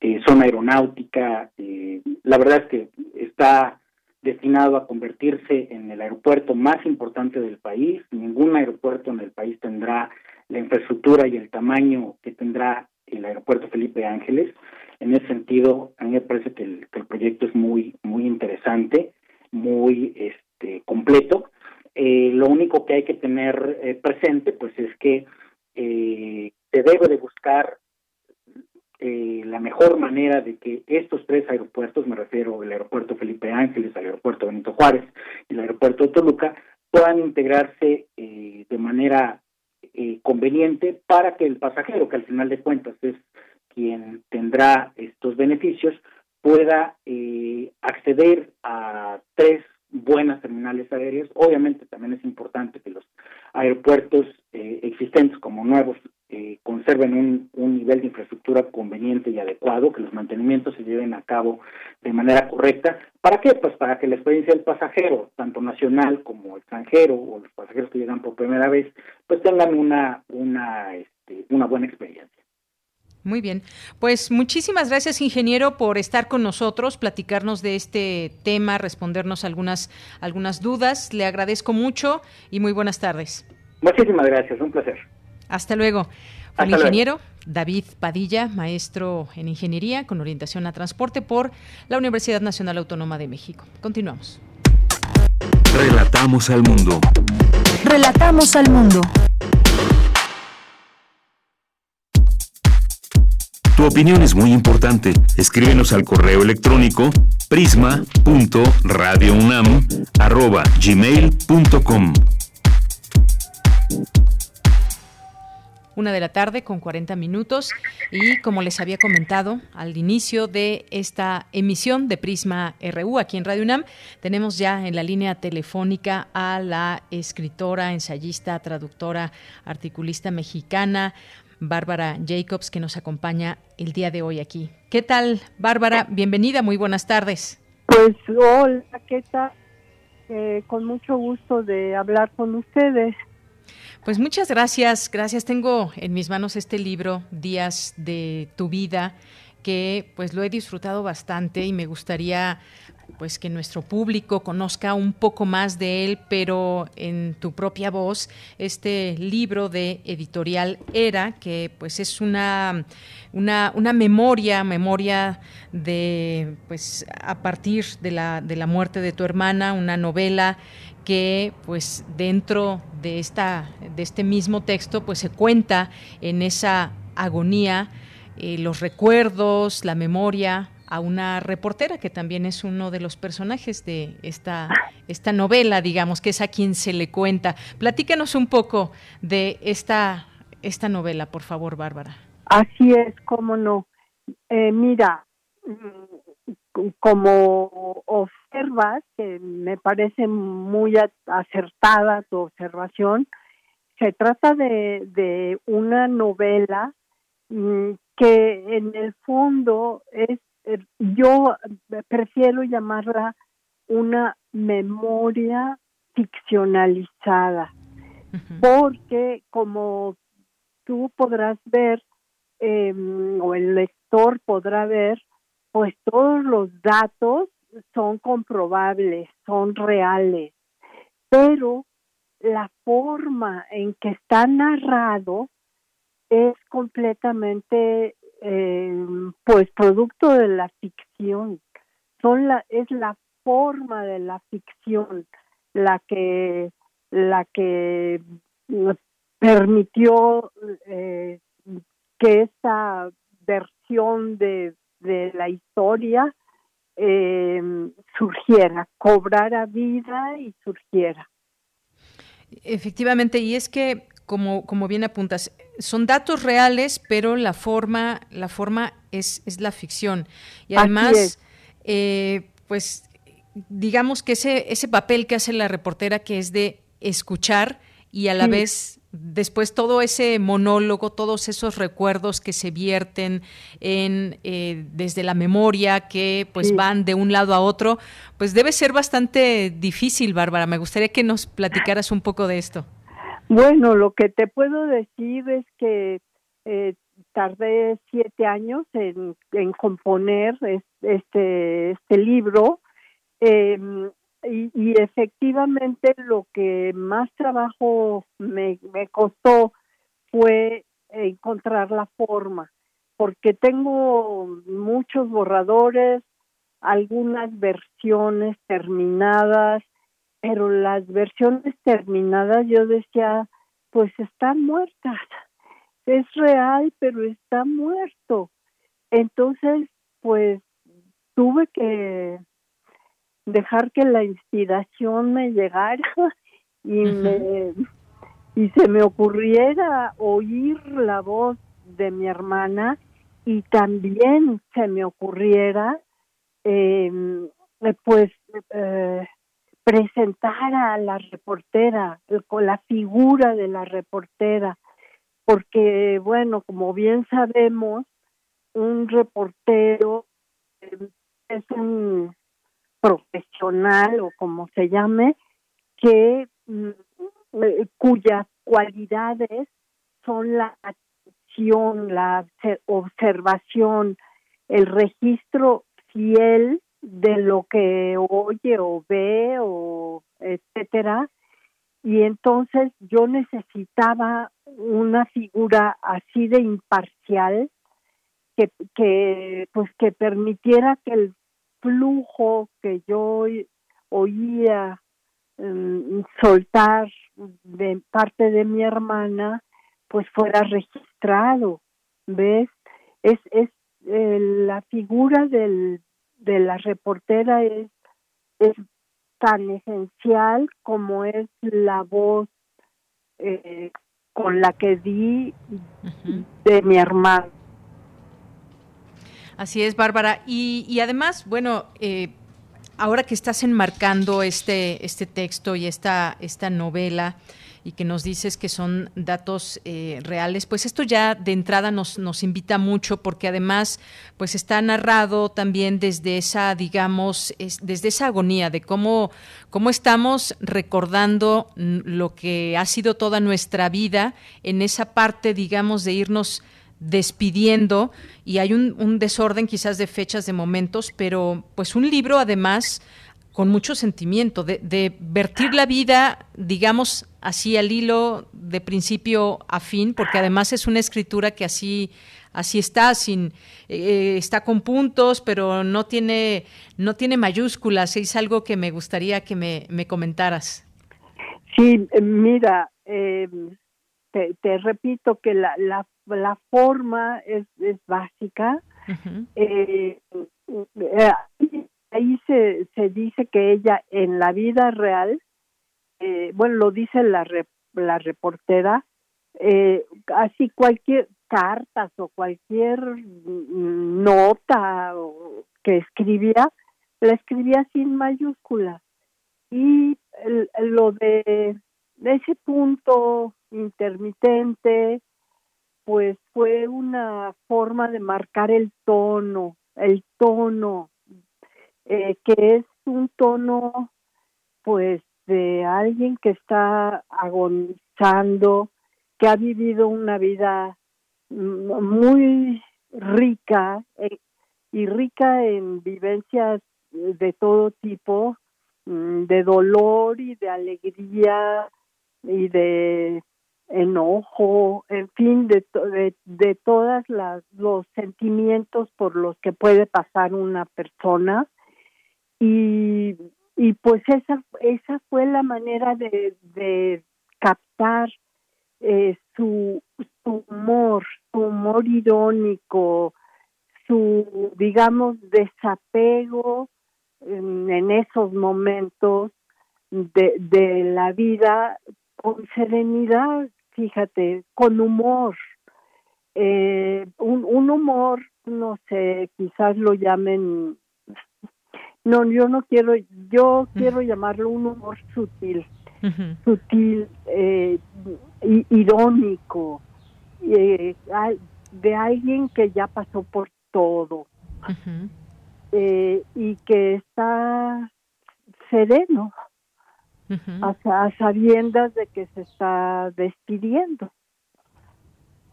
eh zona aeronáutica. Eh, la verdad es que está destinado a convertirse en el aeropuerto más importante del país. Ningún aeropuerto en el país tendrá la infraestructura y el tamaño que tendrá el aeropuerto Felipe Ángeles. En ese sentido, a mí me parece que el, proyecto es muy muy interesante, muy este completo. Eh, lo único que hay que tener eh, presente, pues, es que eh, se debe de buscar eh, la mejor manera de que estos tres aeropuertos, me refiero al aeropuerto Felipe Ángeles, al aeropuerto Benito Juárez y el aeropuerto de Toluca, puedan integrarse eh, de manera eh, conveniente para que el pasajero, que al final de cuentas es quien tendrá estos beneficios, pueda acceder a tres buenas terminales aéreas. Obviamente también es importante que los aeropuertos existentes como nuevos eh, conserven un, un, nivel de infraestructura conveniente y adecuado, que los mantenimientos se lleven a cabo de manera correcta. ¿Para qué? Pues para que la experiencia del pasajero, tanto nacional como extranjero, o los pasajeros que llegan por primera vez, pues tengan una, una, este, una buena experiencia. Muy bien. Pues muchísimas gracias, ingeniero, por estar con nosotros, platicarnos de este tema, respondernos algunas, algunas dudas. Le agradezco mucho y muy buenas tardes. Muchísimas gracias, un placer. Hasta luego. el ingeniero David Padilla, maestro en ingeniería con orientación a transporte por la Universidad Nacional Autónoma de México. Continuamos. Relatamos al mundo. Relatamos al mundo. Tu opinión es muy importante. Escríbenos al correo electrónico prisma.radiounam@gmail.com. Una de la tarde con 40 minutos y como les había comentado al inicio de esta emisión de Prisma RU aquí en Radio UNAM, tenemos ya en la línea telefónica a la escritora, ensayista, traductora, articulista mexicana, Bárbara Jacobs, que nos acompaña el día de hoy aquí. ¿Qué tal, Bárbara? Bienvenida, muy buenas tardes. Pues hola, ¿qué tal? Eh, con mucho gusto de hablar con ustedes. Pues muchas gracias, gracias. Tengo en mis manos este libro, Días de tu vida, que pues lo he disfrutado bastante y me gustaría pues que nuestro público conozca un poco más de él, pero en tu propia voz, este libro de editorial Era, que pues es una, una, memoria, memoria de pues a partir de la, de la muerte de tu hermana, una novela que pues dentro de esta de este mismo texto pues se cuenta en esa agonía eh, los recuerdos la memoria a una reportera que también es uno de los personajes de esta esta novela digamos que es a quien se le cuenta. Platícanos un poco de esta esta novela por favor Bárbara. Así es cómo no. Eh, mira como observas, que me parece muy acertada tu observación, se trata de, de una novela mm, que en el fondo es, eh, yo prefiero llamarla una memoria ficcionalizada. porque como tú podrás ver, em, o el lector podrá ver, pues todos los datos son comprobables, son reales, pero la forma en que está narrado es completamente em, pues producto de la ficción. Son la es la forma de la ficción la que la que permitió eh, que esta versión de, de la historia eh, surgiera, cobrara vida y surgiera. Efectivamente, y es que, como, como bien apuntas, son datos reales, pero la forma, la forma es, es la ficción. Y además, eh, pues digamos que ese, ese papel que hace la reportera, que es de escuchar y a la vez después todo ese monólogo, todos esos recuerdos que se vierten en eh, desde la memoria, que pues van de un lado a otro, pues debe ser bastante difícil, Bárbara. Me gustaría que nos platicaras un poco de esto. Bueno, lo que te puedo decir es que eh, tardé siete años en, en componer este, este libro. Eh, y, efectivamente lo que más trabajo me, me costó fue encontrar la forma, porque tengo muchos borradores, algunas versiones terminadas, pero las versiones terminadas yo decía, pues están muertas, es real, pero está muerto. Entonces, pues tuve que dejar que la inspiración me llegara y me y se me ocurriera oír la voz de mi hermana y también se me ocurriera em, pues eh, presentar a la reportera con la figura de la reportera. Porque bueno como bien sabemos un reportero em, es un profesional o como se llame, que mm, eh, cuyas cualidades son la atención, la observación, el registro fiel de lo que oye o ve o etcétera. Y entonces yo necesitaba una figura así de imparcial que, que pues que permitiera que el flujo que yo oía mm, soltar de parte de mi hermana, pues fuera registrado, ¿ves? Es, es eh, la figura del, de la reportera es, es tan esencial como es la voz eh, con la que di de mi hermano. Así es, Bárbara. Y, además, bueno, eh, ahora que estás enmarcando este, este texto y esta, esta novela, y que nos dices que son datos eh, reales, pues esto ya de entrada nos, nos invita mucho porque además pues está narrado también desde esa, digamos, desde esa agonía de cómo, cómo estamos recordando lo que ha sido toda nuestra vida en esa parte, digamos, de irnos despidiendo y hay un, desorden quizás de fechas, de momentos, pero pues un libro además con mucho sentimiento, de, vertir la vida, digamos, así al hilo de principio a fin, porque además es una escritura que así así está, sin eh, está con puntos, pero no tiene no tiene mayúsculas. Es algo que me gustaría que me, me comentaras. Sí, mira, eh, te, repito que la, la, la forma es, es básica. Eh, eh, ahí se, se dice que ella en la vida real, eh, bueno, lo dice la, la reportera, así cualquier cartas o cualquier nota que escribía, la escribía sin mayúsculas. Y lo de ese punto intermitente, pues fue una forma de marcar el tono, el tono, eh, que es un tono, pues, de alguien que está luchando, que ha vivido una vida muy rica eh, y rica en vivencias de todo tipo, mm, de dolor y de alegría y de enojo, en fin, de, de, de todos los sentimientos por los que puede pasar una persona. Y, y pues esa, esa fue la manera de, captar eh, su, su humor, su humor irónico, su, digamos, desapego en, en esos momentos de, de la vida con serenidad, fíjate, con humor. Eh, un, un humor, no sé, quizás lo llamen, no, yo no quiero, yo quiero llamarlo un humor sutil, sutil, eh, irónico, eh, de alguien que ya pasó por todo eh, y que está sereno, a, sabiendas de que se está despidiendo.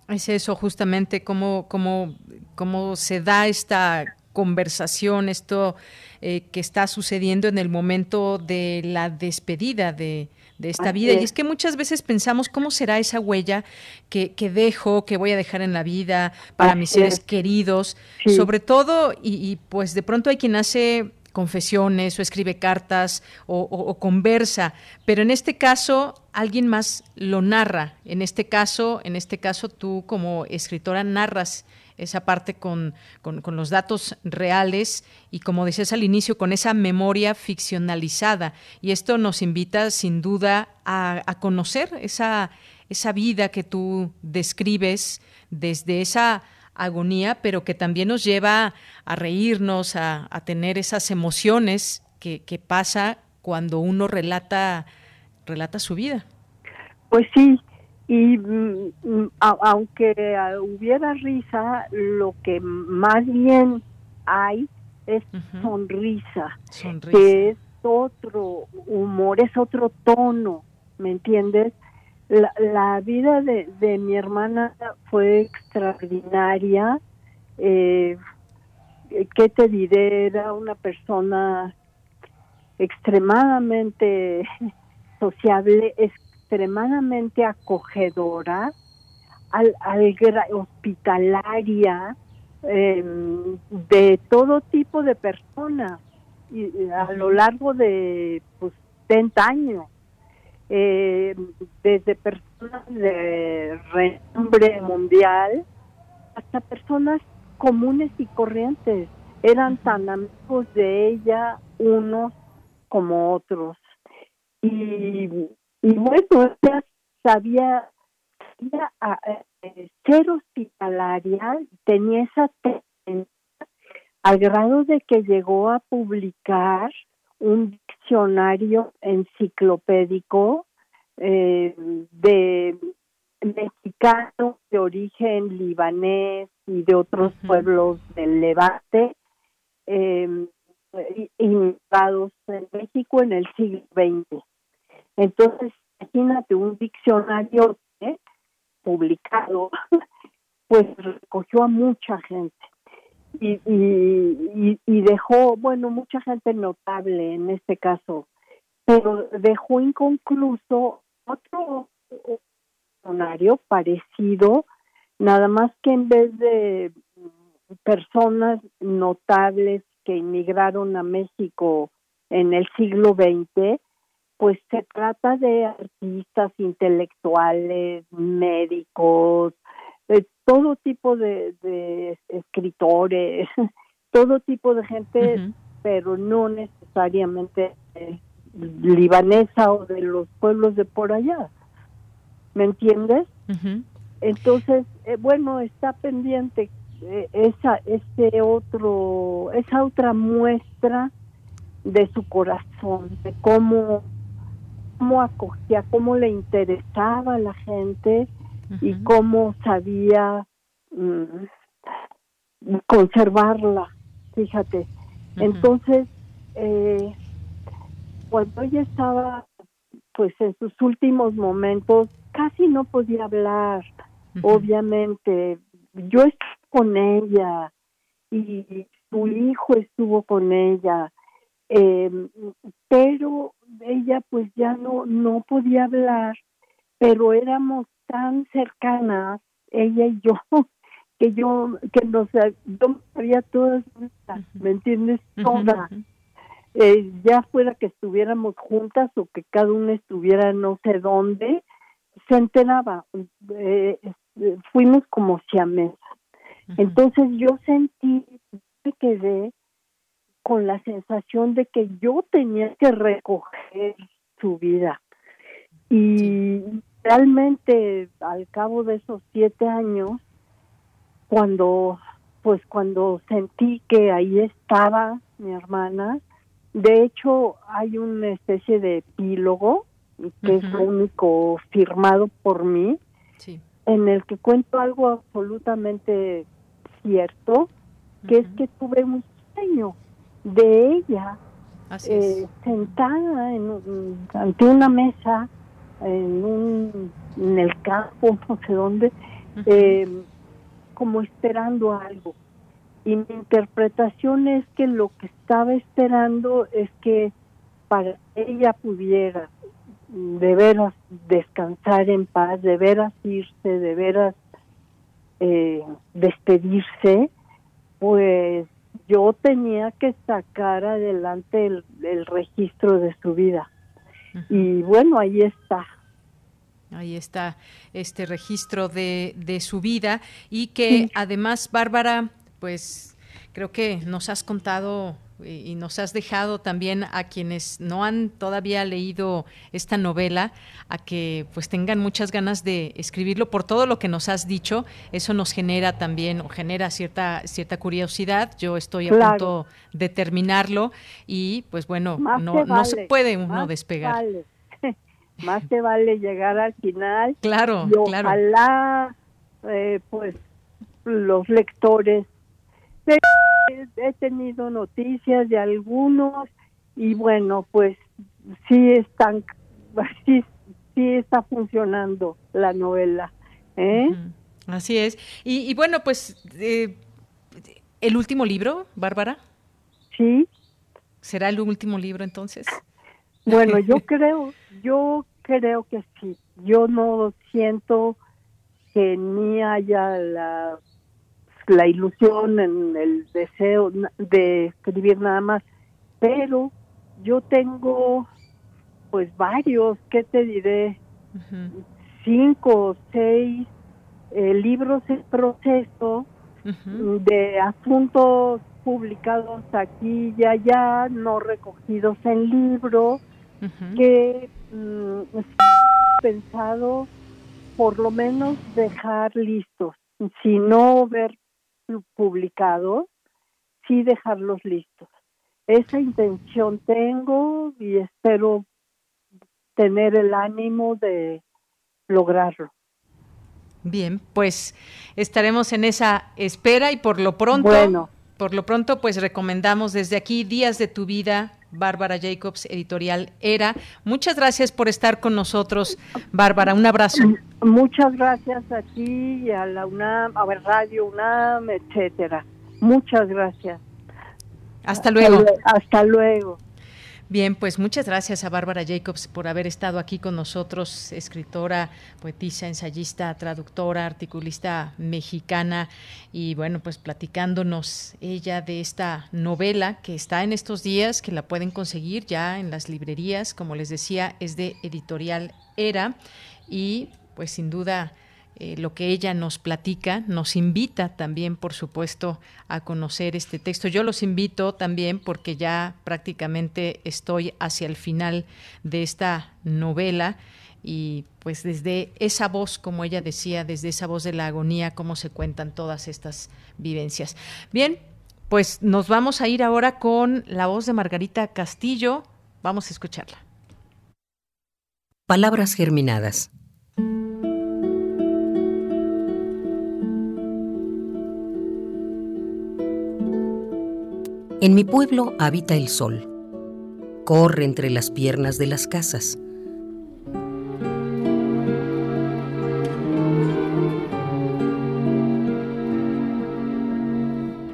Es eso justamente cómo, cómo, cómo se da esta conversación, esto eh, que está sucediendo en el momento de la despedida de, esta vida. Y es. que muchas veces pensamos cómo será esa huella que, que dejo, que voy a dejar en la vida para mis seres queridos, sobre todo, y, y, pues de pronto hay quien hace confesiones o escribe cartas o, conversa, pero en este caso alguien más lo narra. En este caso, en este caso tú como escritora narras esa parte con, con, los datos reales y como decías al inicio, con esa memoria ficcionalizada. Y esto nos invita sin duda a, a conocer esa, esa vida que tú describes desde esa agonía, pero que también nos lleva a reírnos, a, tener esas emociones que, pasa cuando uno relata, relata su vida. Pues sí, y mm, mm, aunque hubiera risa, lo que más bien hay es sonrisa, que es otro humor, es otro tono, ¿me entiendes? La, vida de, de, mi hermana fue extraordinaria. Eh, ¿Qué te diré? Era una persona extremadamente sociable, extremadamente acogedora, al, al hospitalaria em, de todo tipo de personas y, a lo largo de pues 30 años eh, desde personas de renombre mundial hasta personas comunes y corrientes. Eran tan amigos de ella unos como otros. Y, y bueno, ella sabía, sabía eh, ser hospitalaria, tenía esa tendencia al grado de que llegó a publicar un diccionario enciclopédico eh, de mexicanos de origen libanés y de otros pueblos del Levante eh, inundados en México en el siglo XX. Entonces, imagínate un diccionario ¿eh? publicado, pues recogió a mucha gente y, y, y, dejó, bueno, mucha gente notable en este caso, pero dejó inconcluso otro escenario parecido, nada más que en vez de personas notables que inmigraron a México en el siglo XX, pues se trata de artistas intelectuales, médicos, todo tipo de, escritores, todo tipo de gente, pero no necesariamente eh, libanesa o de los pueblos de por allá. ¿Me entiendes? Entonces, eh, bueno, está pendiente eh, esa ese otro esa otra muestra de su corazón, de cómo cómo acogía, cómo le interesaba a la gente y cómo sabía mm, conservarla, fíjate. Entonces, eh, cuando ella estaba pues en sus últimos momentos, casi no podía hablar, obviamente. Yo estuve con ella y su hijo estuvo con ella, em, pero ella pues ya no, no podía hablar, pero éramos tan cercanas, ella y yo, que yo, que nos, yo sabía todas, ¿me entiendes? Toda. Eh, ya fuera que estuviéramos juntas o que cada una estuviera no sé dónde, se enteraba. Eh, eh, fuimos como siamesas. Entonces yo sentí, me quedé con la sensación de que yo tenía que recoger su vida. Y realmente al cabo de esos siete años, cuando pues cuando sentí que ahí estaba mi hermana, de hecho hay una especie de epílogo que es único firmado por mí, en el que cuento algo absolutamente cierto, que es que tuve un sueño de ella eh, sentada en, ante una mesa en, un, en el campo, no sé dónde, eh, como esperando algo. Y mi interpretación es que lo que estaba esperando es que para ella pudiera de veras descansar en paz, de veras irse, de veras eh, despedirse, pues yo tenía que sacar adelante el, registro de su vida. Y bueno, ahí está. Ahí está este registro de, de su vida y que además, Bárbara, pues creo que nos has contado y nos has dejado también a quienes no han todavía leído esta novela a que pues tengan muchas ganas de escribirlo por todo lo que nos has dicho. Eso nos genera también o genera cierta cierta curiosidad. Yo estoy a punto de terminarlo y pues bueno no, no se puede uno despegar. más te vale llegar al final claro y ojalá eh, pues los lectores he tenido noticias de algunos y bueno, pues sí están, sí, sí está funcionando la novela. ¿eh? Así es. Y, bueno, pues eh, el último libro, Bárbara. Sí. ¿Será el último libro entonces? Bueno, yo creo, yo creo que sí. Yo no siento que ni haya la la ilusión, en el deseo de escribir nada más, pero yo tengo pues varios, ¿qué te diré? Cinco o seis eh, libros en proceso de asuntos publicados aquí y allá, no recogidos en libro, que mm, pensado por lo menos dejar listos, si no ver publicados, sí dejarlos listos. Esa intención tengo y espero tener el ánimo de lograrlo. Bien, pues estaremos en esa espera y por lo pronto, por lo pronto, pues recomendamos desde aquí Días de tu vida, Bárbara Jacobs, editorial Era. Muchas gracias por estar con nosotros, Bárbara. Un abrazo. Muchas gracias a ti y a la UNAM, a Radio UNAM, etcétera. Muchas gracias. Hasta luego. Hasta luego. Bien, pues muchas gracias a Bárbara Jacobs por haber estado aquí con nosotros, escritora, poetisa, ensayista, traductora, articulista mexicana y bueno, pues platicándonos ella de esta novela que está en estos días, que la pueden conseguir ya en las librerías, como les decía, es de editorial Era y pues sin duda eh, lo que ella nos platica, nos invita también, por supuesto, a conocer este texto. Yo los invito también porque ya prácticamente estoy hacia el final de esta novela y pues desde esa voz, como ella decía, desde esa voz de la agonía, cómo se cuentan todas estas vivencias. Bien, pues nos vamos a ir ahora con la voz de Margarita Castillo. Vamos a escucharla. Palabras germinadas En mi pueblo habita el sol. Corre entre las piernas de las casas.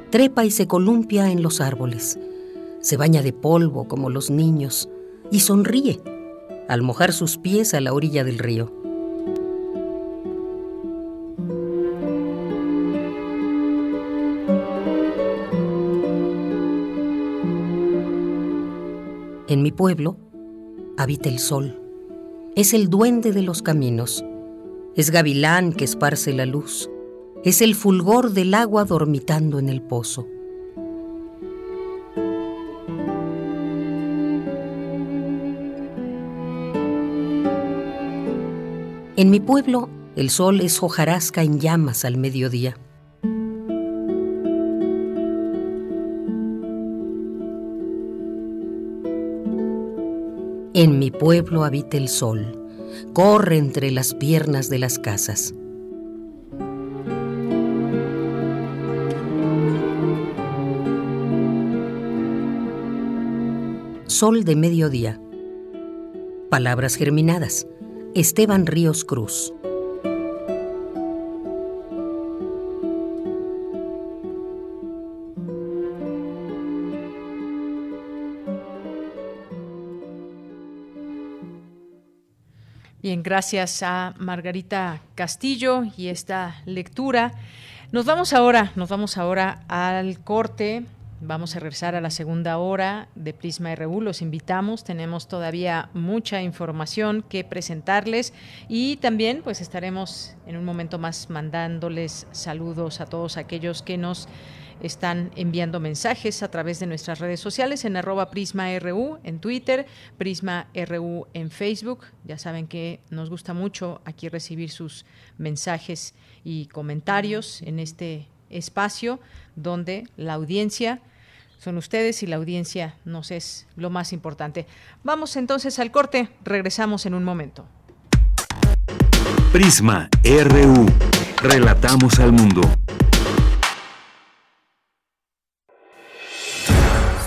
Trepa y se columpia en los árboles. Se baña de polvo como los niños y sonríe al mojar sus pies a la orilla del río. En mi pueblo habita el sol. Es el duende de los caminos. Es gavilán que esparce la luz. Es el fulgor del agua dormitando en el pozo. En mi pueblo, el sol es hojarasca en llamas al mediodía. En mi pueblo habita el sol, corre entre las piernas de las casas. Sol de mediodía. Palabras germinadas. Esteban Ríos Cruz. Gracias a Margarita Castillo y esta lectura. Nos vamos ahora, nos vamos ahora al corte. Vamos a regresar a la segunda hora de Prisma RU. Los invitamos. Tenemos todavía mucha información que presentarles y también pues estaremos en un momento más mandándoles saludos a todos aquellos que nos están enviando mensajes a través de nuestras redes sociales en arroba PrismaRU en Twitter, PrismaRU en Facebook. Ya saben que nos gusta mucho aquí recibir sus mensajes y comentarios en este espacio donde la audiencia son ustedes y la audiencia nos es lo más importante. Vamos entonces al corte, regresamos en un momento. Prisma RU. Relatamos al mundo.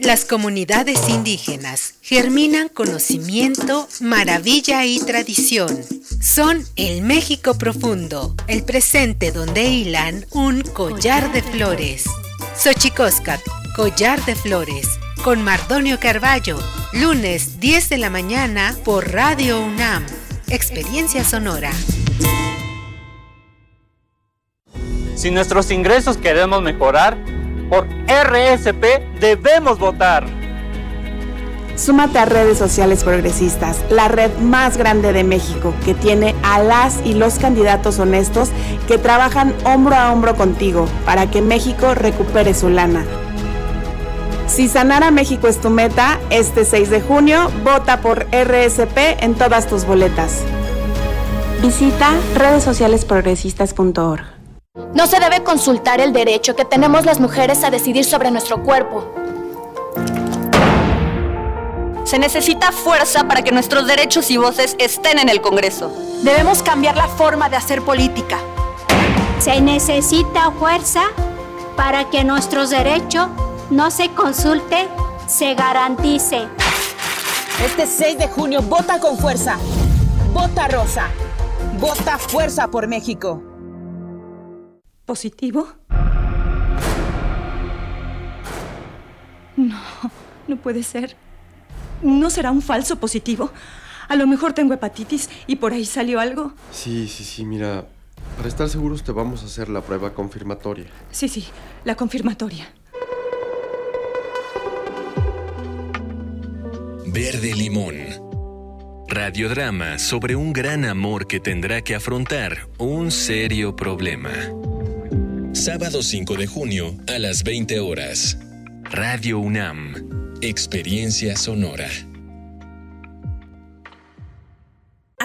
Las comunidades indígenas germinan conocimiento, maravilla y tradición. Son el México profundo, el presente donde hilan un collar de flores. Xochicóscat, collar de flores, con Mardonio Carballo, lunes 10 de la mañana por Radio UNAM. Experiencia sonora. Si nuestros ingresos queremos mejorar, por RSP debemos votar. Súmate a redes sociales progresistas, la red más grande de México, que tiene a las y los candidatos honestos que trabajan hombro a hombro contigo para que México recupere su lana. Si sanar a México es tu meta, este 6 de junio vota por RSP en todas tus boletas. Visita redessocialesprogresistas.org. No se debe consultar el derecho que tenemos las mujeres a decidir sobre nuestro cuerpo. Se necesita fuerza para que nuestros derechos y voces estén en el Congreso. Debemos cambiar la forma de hacer política. Se necesita fuerza para que nuestros derechos no se consulte, se garantice. Este 6 de junio vota con fuerza. Vota rosa. Vota fuerza por México. ¿Positivo? No, no puede ser. ¿No será un falso positivo? A lo mejor tengo hepatitis y por ahí salió algo. Sí, sí, sí, mira, para estar seguros te vamos a hacer la prueba confirmatoria. Sí, sí, la confirmatoria. Verde Limón. Radiodrama sobre un gran amor que tendrá que afrontar un serio problema. Sábado 5 de junio a las 20 horas. Radio UNAM. Experiencia sonora.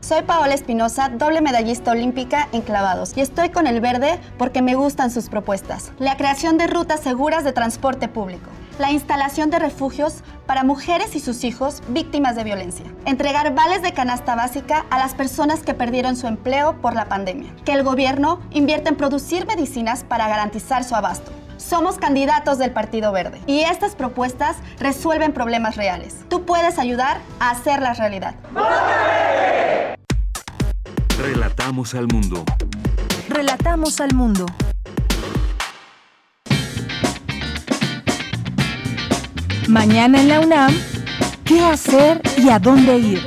Soy Paola Espinosa, doble medallista olímpica en clavados, y estoy con el verde porque me gustan sus propuestas. La creación de rutas seguras de transporte público. La instalación de refugios para mujeres y sus hijos víctimas de violencia. Entregar vales de canasta básica a las personas que perdieron su empleo por la pandemia. Que el gobierno invierta en producir medicinas para garantizar su abasto. Somos candidatos del Partido Verde y estas propuestas resuelven problemas reales. Tú puedes ayudar a hacerlas realidad. Relatamos al mundo. Relatamos al mundo. Mañana en la UNAM, ¿qué hacer y a dónde ir?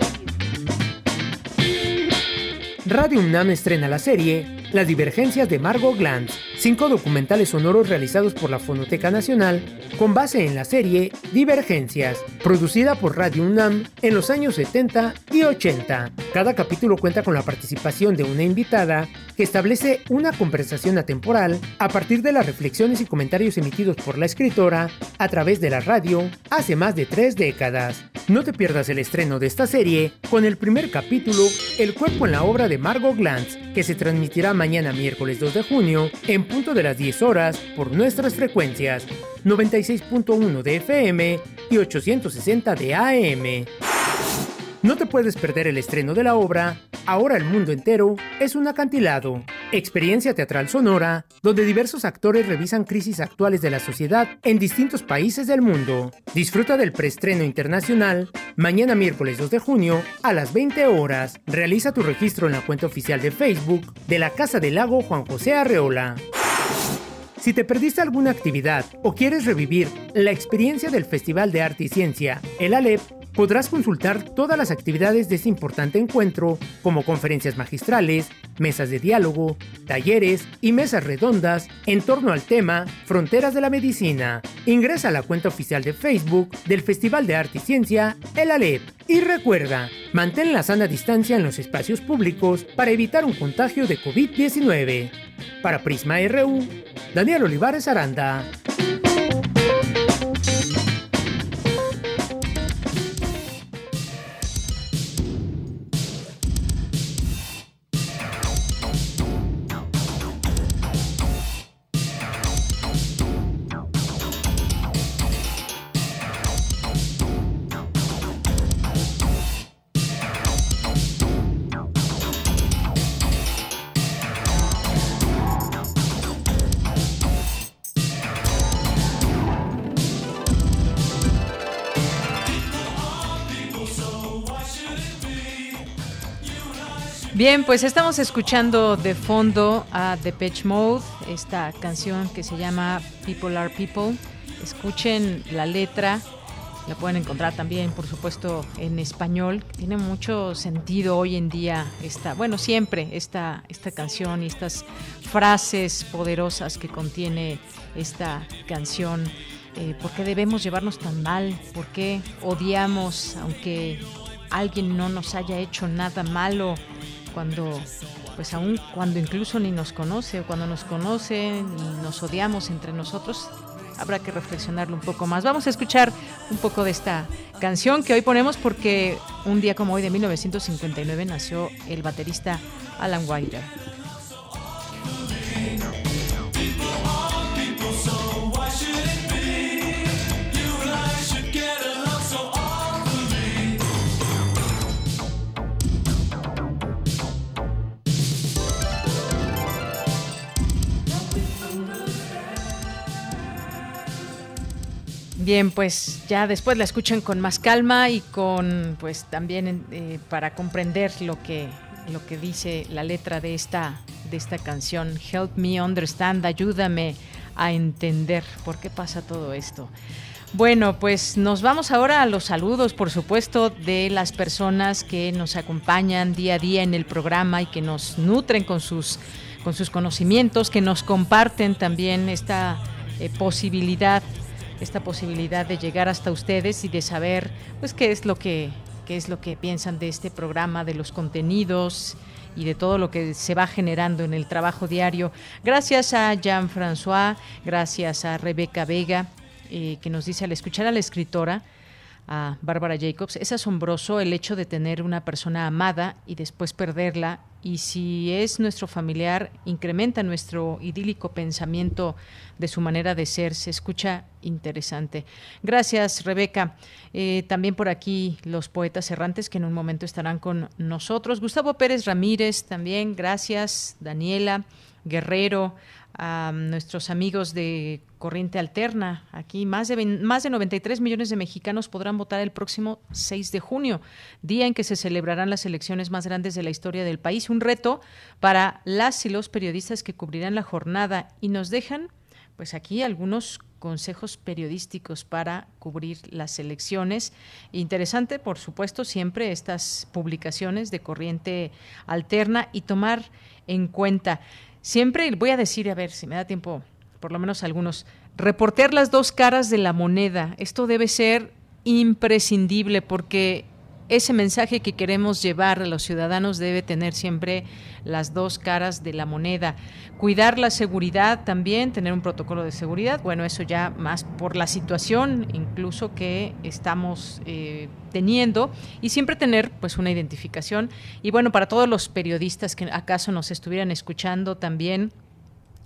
Radio UNAM estrena la serie Las divergencias de Margot Glantz, cinco documentales sonoros realizados por la Fonoteca Nacional con base en la serie Divergencias, producida por Radio UNAM en los años 70 y 80. Cada capítulo cuenta con la participación de una invitada que establece una conversación atemporal a partir de las reflexiones y comentarios emitidos por la escritora a través de la radio hace más de tres décadas. No te pierdas el estreno de esta serie con el primer capítulo El cuerpo en la obra de Margot Glantz, que se transmitirá mañana miércoles 2 de junio en punto de las 10 horas por nuestras frecuencias 96.1 de FM y 860 de AM. No te puedes perder el estreno de la obra Ahora el mundo entero es un acantilado, experiencia teatral sonora donde diversos actores revisan crisis actuales de la sociedad en distintos países del mundo. Disfruta del preestreno internacional mañana miércoles 2 de junio a las 20 horas. Realiza tu registro en la cuenta oficial de Facebook de la Casa del Lago Juan José Arreola. Si te perdiste alguna actividad o quieres revivir la experiencia del Festival de Arte y Ciencia, el ALEP, podrás consultar todas las actividades de este importante encuentro, como conferencias magistrales, mesas de diálogo, talleres y mesas redondas en torno al tema Fronteras de la Medicina. Ingresa a la cuenta oficial de Facebook del Festival de Arte y Ciencia, el ALEP. Y recuerda, mantén la sana distancia en los espacios públicos para evitar un contagio de COVID-19. Para Prisma RU, Daniel Olivares Aranda. Bien, pues estamos escuchando de fondo a Depeche Mode, esta canción que se llama People Are People. Escuchen la letra, la pueden encontrar también, por supuesto, en español. Tiene mucho sentido hoy en día esta, bueno, siempre esta, esta canción y estas frases poderosas que contiene esta canción. Eh, ¿Por qué debemos llevarnos tan mal? ¿Por qué odiamos aunque alguien no nos haya hecho nada malo? Cuando pues aún cuando incluso ni nos conoce o cuando nos conoce y nos odiamos entre nosotros, habrá que reflexionarlo un poco más. Vamos a escuchar un poco de esta canción que hoy ponemos porque un día como hoy de 1959 nació el baterista Alan Wilder. Bien, pues ya después la escuchan con más calma y con, pues también eh, para comprender lo que, lo que dice la letra de esta, de esta canción. Help me understand, ayúdame a entender por qué pasa todo esto. Bueno, pues nos vamos ahora a los saludos, por supuesto, de las personas que nos acompañan día a día en el programa y que nos nutren con sus, con sus conocimientos, que nos comparten también esta eh, posibilidad, esta posibilidad de llegar hasta ustedes y de saber, pues, qué es lo que, qué es lo que piensan de este programa, de los contenidos y de todo lo que se va generando en el trabajo diario. Gracias a Jean-François, gracias a Rebeca Vega, eh, que nos dice al escuchar a la escritora, a Bárbara Jacobs, es asombroso el hecho de tener una persona amada y después perderla y si es nuestro familiar, incrementa nuestro idílico pensamiento de su manera de ser. Se escucha interesante. Gracias, Rebeca. Eh, también por aquí los poetas errantes que en un momento estarán con nosotros. Gustavo Pérez Ramírez, también gracias. Daniela Guerrero, a nuestros amigos de Corriente Alterna. Aquí más de, más de 93 millones de mexicanos podrán votar el próximo 6 de junio, día en que se celebrarán las elecciones más grandes de la historia del país. Un reto para las y los periodistas que cubrirán la jornada y nos dejan, pues aquí algunos consejos periodísticos para cubrir las elecciones. Interesante, por supuesto, siempre estas publicaciones de Corriente Alterna y tomar en cuenta Siempre voy a decir, a ver si me da tiempo, por lo menos algunos, reportear las dos caras de la moneda. Esto debe ser imprescindible porque ese mensaje que queremos llevar a los ciudadanos debe tener siempre las dos caras de la moneda. Cuidar la seguridad también, tener un protocolo de seguridad, bueno, eso ya más por la situación incluso que estamos eh, teniendo y siempre tener pues una identificación. Y bueno, para todos los periodistas que acaso nos estuvieran escuchando también,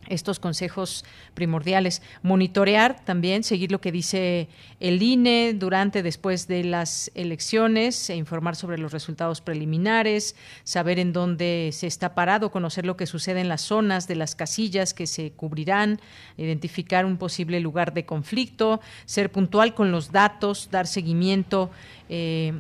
estos consejos primordiales. Monitorear también, seguir lo que dice el INE durante, después de las elecciones, e informar sobre los resultados preliminares, saber en dónde se está parado, conocer lo que sucede en las zonas de las casillas que se cubrirán, identificar un posible lugar de conflicto, ser puntual con los datos, dar seguimiento. Eh,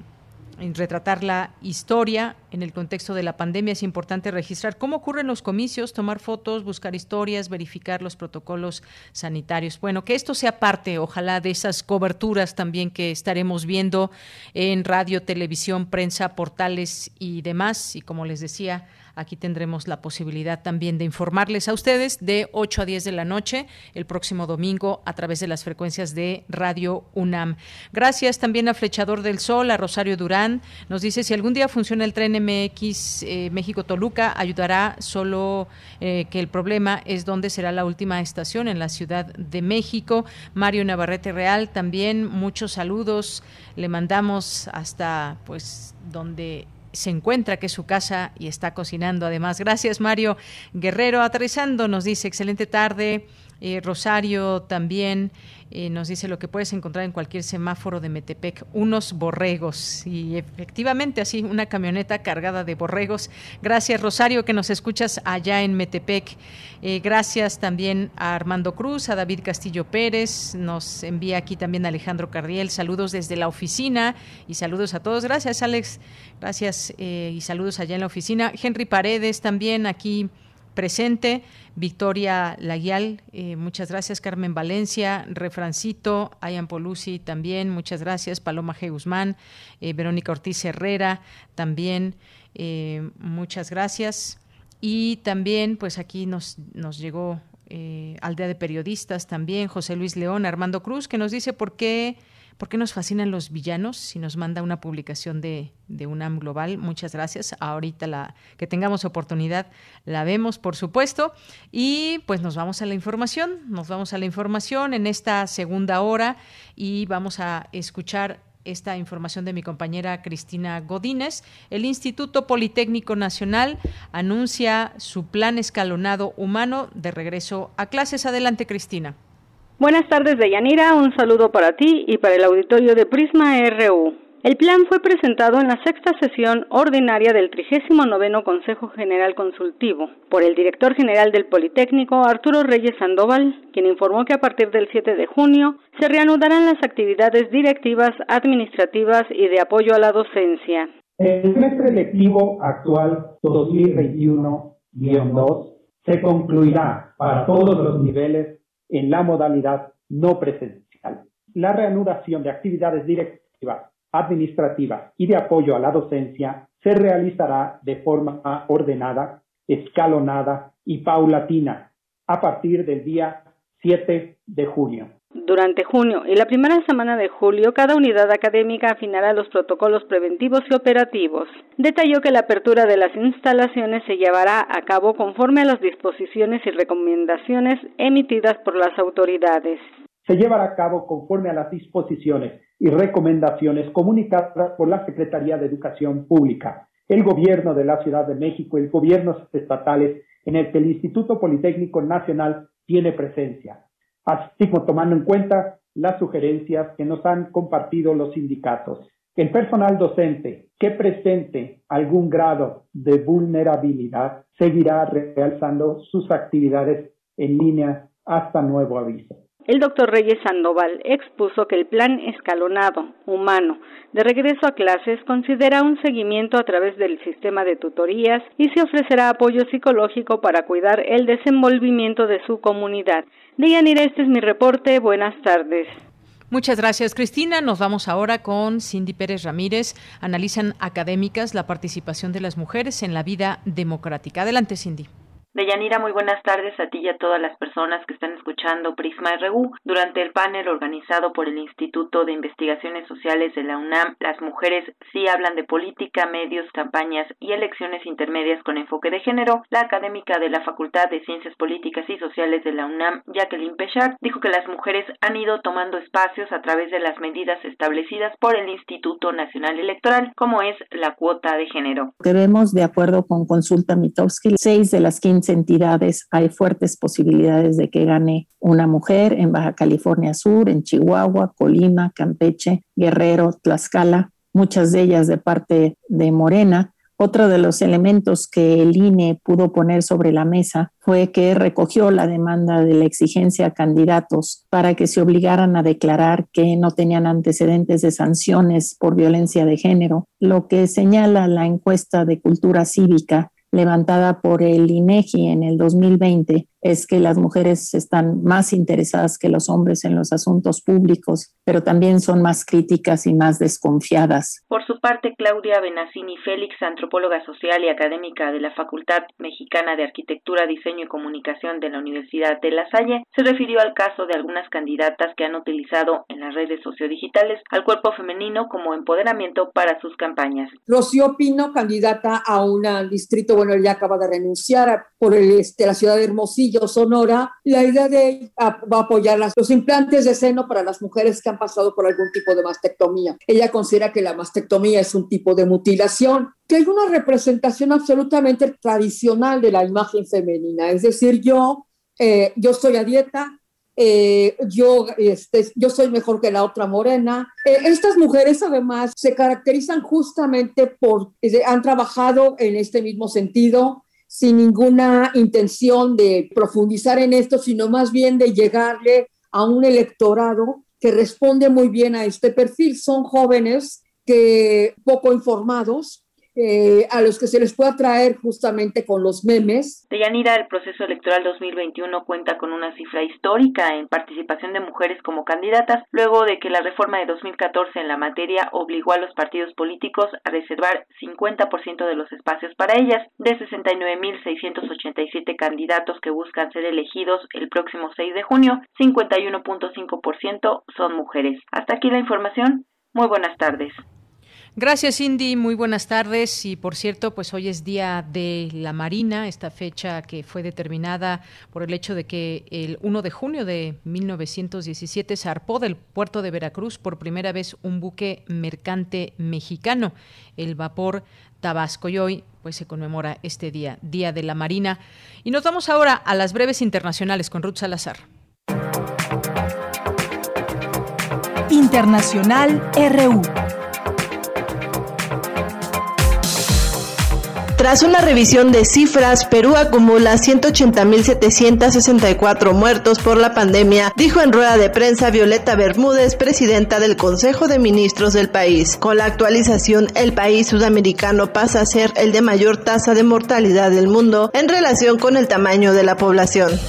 en retratar la historia en el contexto de la pandemia es importante registrar cómo ocurren los comicios, tomar fotos, buscar historias, verificar los protocolos sanitarios. Bueno, que esto sea parte, ojalá, de esas coberturas también que estaremos viendo en radio, televisión, prensa, portales y demás. Y como les decía, Aquí tendremos la posibilidad también de informarles a ustedes de 8 a 10 de la noche el próximo domingo a través de las frecuencias de Radio UNAM. Gracias también a Flechador del Sol, a Rosario Durán. Nos dice, si algún día funciona el tren MX eh, México-Toluca, ayudará solo eh, que el problema es dónde será la última estación en la Ciudad de México. Mario Navarrete Real, también muchos saludos. Le mandamos hasta pues donde se encuentra, que es su casa y está cocinando además. Gracias, Mario Guerrero. Aterrizando, nos dice, excelente tarde. Eh, Rosario también eh, nos dice lo que puedes encontrar en cualquier semáforo de Metepec, unos borregos. Y efectivamente, así, una camioneta cargada de borregos. Gracias, Rosario, que nos escuchas allá en Metepec. Eh, gracias también a Armando Cruz, a David Castillo Pérez. Nos envía aquí también Alejandro Cardiel. Saludos desde la oficina y saludos a todos. Gracias, Alex. Gracias y saludos allá en la oficina. Henry Paredes también aquí presente. Victoria Laguial, eh, muchas gracias. Carmen Valencia, Refrancito, Ayan Polusi también, muchas gracias. Paloma G. Guzmán, eh, Verónica Ortiz Herrera también, eh, muchas gracias. Y también, pues aquí nos, nos llegó Aldea de Periodistas también, José Luis León, Armando Cruz, que nos dice por qué ¿Por qué nos fascinan los villanos? Si nos manda una publicación de, de UNAM Global, muchas gracias. Ahorita la que tengamos oportunidad la vemos, por supuesto. Y pues nos vamos a la información, nos vamos a la información en esta segunda hora y vamos a escuchar esta información de mi compañera Cristina Godínez. El Instituto Politécnico Nacional anuncia su plan escalonado humano de regreso a clases. Adelante, Cristina. Buenas tardes, Deyanira. Un saludo para ti y para el auditorio de Prisma RU. El plan fue presentado en la sexta sesión ordinaria del 39 Consejo General Consultivo por el director general del Politécnico, Arturo Reyes Sandoval, quien informó que a partir del 7 de junio se reanudarán las actividades directivas, administrativas y de apoyo a la docencia. El semestre lectivo actual 2021-2 se concluirá para todos los niveles en la modalidad no presencial. la reanudación de actividades directivas, administrativas y de apoyo a la docencia se realizará de forma ordenada, escalonada y paulatina a partir del día 7 de junio. Durante junio y la primera semana de julio, cada unidad académica afinará los protocolos preventivos y operativos. Detalló que la apertura de las instalaciones se llevará a cabo conforme a las disposiciones y recomendaciones emitidas por las autoridades. Se llevará a cabo conforme a las disposiciones y recomendaciones comunicadas por la Secretaría de Educación Pública, el Gobierno de la Ciudad de México y gobiernos estatales en el que el Instituto Politécnico Nacional tiene presencia así como tomando en cuenta las sugerencias que nos han compartido los sindicatos. El personal docente que presente algún grado de vulnerabilidad seguirá realizando sus actividades en línea hasta nuevo aviso. El doctor Reyes Sandoval expuso que el plan escalonado, humano, de regreso a clases considera un seguimiento a través del sistema de tutorías y se ofrecerá apoyo psicológico para cuidar el desenvolvimiento de su comunidad. Deyanira, este es mi reporte. Buenas tardes. Muchas gracias, Cristina. Nos vamos ahora con Cindy Pérez Ramírez. Analizan académicas la participación de las mujeres en la vida democrática. Adelante, Cindy. Deyanira, muy buenas tardes a ti y a todas las personas que están escuchando Prisma RU. Durante el panel organizado por el Instituto de Investigaciones Sociales de la UNAM, las mujeres sí hablan de política, medios, campañas y elecciones intermedias con enfoque de género. La académica de la Facultad de Ciencias Políticas y Sociales de la UNAM, Jacqueline Pechard, dijo que las mujeres han ido tomando espacios a través de las medidas establecidas por el Instituto Nacional Electoral, como es la cuota de género. Vemos, de acuerdo con Consulta Mitowski, seis de las 15 entidades hay fuertes posibilidades de que gane una mujer en Baja California Sur, en Chihuahua, Colima, Campeche, Guerrero, Tlaxcala, muchas de ellas de parte de Morena. Otro de los elementos que el INE pudo poner sobre la mesa fue que recogió la demanda de la exigencia a candidatos para que se obligaran a declarar que no tenían antecedentes de sanciones por violencia de género, lo que señala la encuesta de cultura cívica levantada por el INEGI en el 2020 es que las mujeres están más interesadas que los hombres en los asuntos públicos, pero también son más críticas y más desconfiadas. Por su parte, Claudia Benassini Félix, antropóloga social y académica de la Facultad Mexicana de Arquitectura, Diseño y Comunicación de la Universidad de La Salle, se refirió al caso de algunas candidatas que han utilizado en las redes sociodigitales al cuerpo femenino como empoderamiento para sus campañas. Rocío Pino, candidata a un distrito, bueno, ella acaba de renunciar por el, este, la ciudad de Hermosillo, Sonora, la idea de apoyar los implantes de seno para las mujeres que han pasado por algún tipo de mastectomía. Ella considera que la mastectomía es un tipo de mutilación, que hay una representación absolutamente tradicional de la imagen femenina. Es decir, yo, eh, yo estoy a dieta, eh, yo, este, yo soy mejor que la otra morena. Eh, estas mujeres además se caracterizan justamente por, han trabajado en este mismo sentido, sin ninguna intención de profundizar en esto, sino más bien de llegarle a un electorado que responde muy bien a este perfil. Son jóvenes que poco informados, eh, a los que se les puede atraer justamente con los memes. Deyanira, el proceso electoral 2021 cuenta con una cifra histórica en participación de mujeres como candidatas, luego de que la reforma de 2014 en la materia obligó a los partidos políticos a reservar 50% de los espacios para ellas. De 69.687 candidatos que buscan ser elegidos el próximo 6 de junio, 51.5% son mujeres. Hasta aquí la información. Muy buenas tardes. Gracias, Cindy. Muy buenas tardes. Y por cierto, pues hoy es Día de la Marina, esta fecha que fue determinada por el hecho de que el 1 de junio de 1917 zarpó del puerto de Veracruz por primera vez un buque mercante mexicano, el vapor Tabasco. Y hoy pues se conmemora este día, Día de la Marina. Y nos vamos ahora a las breves internacionales con Ruth Salazar. Internacional RU. Tras una revisión de cifras, Perú acumula 180.764 muertos por la pandemia, dijo en rueda de prensa Violeta Bermúdez, presidenta del Consejo de Ministros del país. Con la actualización, el país sudamericano pasa a ser el de mayor tasa de mortalidad del mundo en relación con el tamaño de la población.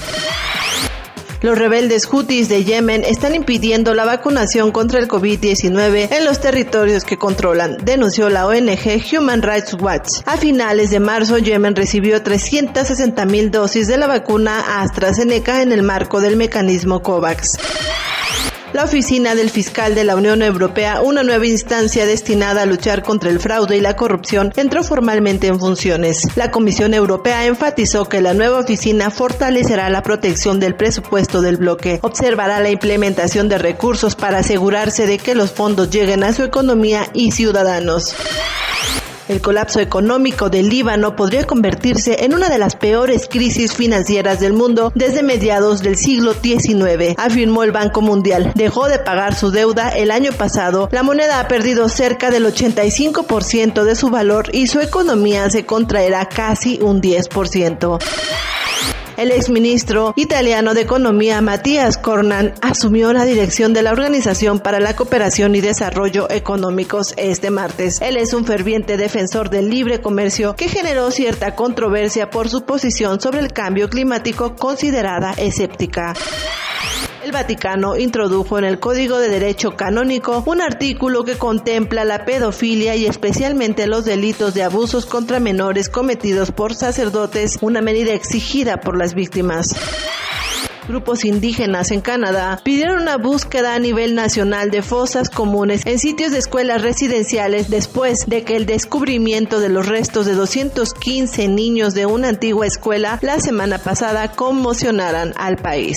Los rebeldes hutis de Yemen están impidiendo la vacunación contra el COVID-19 en los territorios que controlan, denunció la ONG Human Rights Watch. A finales de marzo, Yemen recibió 360 mil dosis de la vacuna AstraZeneca en el marco del mecanismo COVAX la Oficina del Fiscal de la Unión Europea, una nueva instancia destinada a luchar contra el fraude y la corrupción, entró formalmente en funciones. La Comisión Europea enfatizó que la nueva oficina fortalecerá la protección del presupuesto del bloque, observará la implementación de recursos para asegurarse de que los fondos lleguen a su economía y ciudadanos. El colapso económico del Líbano podría convertirse en una de las peores crisis financieras del mundo desde mediados del siglo XIX, afirmó el Banco Mundial. Dejó de pagar su deuda el año pasado, la moneda ha perdido cerca del 85% de su valor y su economía se contraerá casi un 10%. El exministro italiano de Economía Matías Cornan asumió la dirección de la Organización para la Cooperación y Desarrollo Económicos este martes. Él es un ferviente defensor del libre comercio que generó cierta controversia por su posición sobre el cambio climático considerada escéptica. El Vaticano introdujo en el Código de Derecho Canónico un artículo que contempla la pedofilia y especialmente los delitos de abusos contra menores cometidos por sacerdotes, una medida exigida por las víctimas. Grupos indígenas en Canadá pidieron una búsqueda a nivel nacional de fosas comunes en sitios de escuelas residenciales después de que el descubrimiento de los restos de 215 niños de una antigua escuela la semana pasada conmocionaran al país.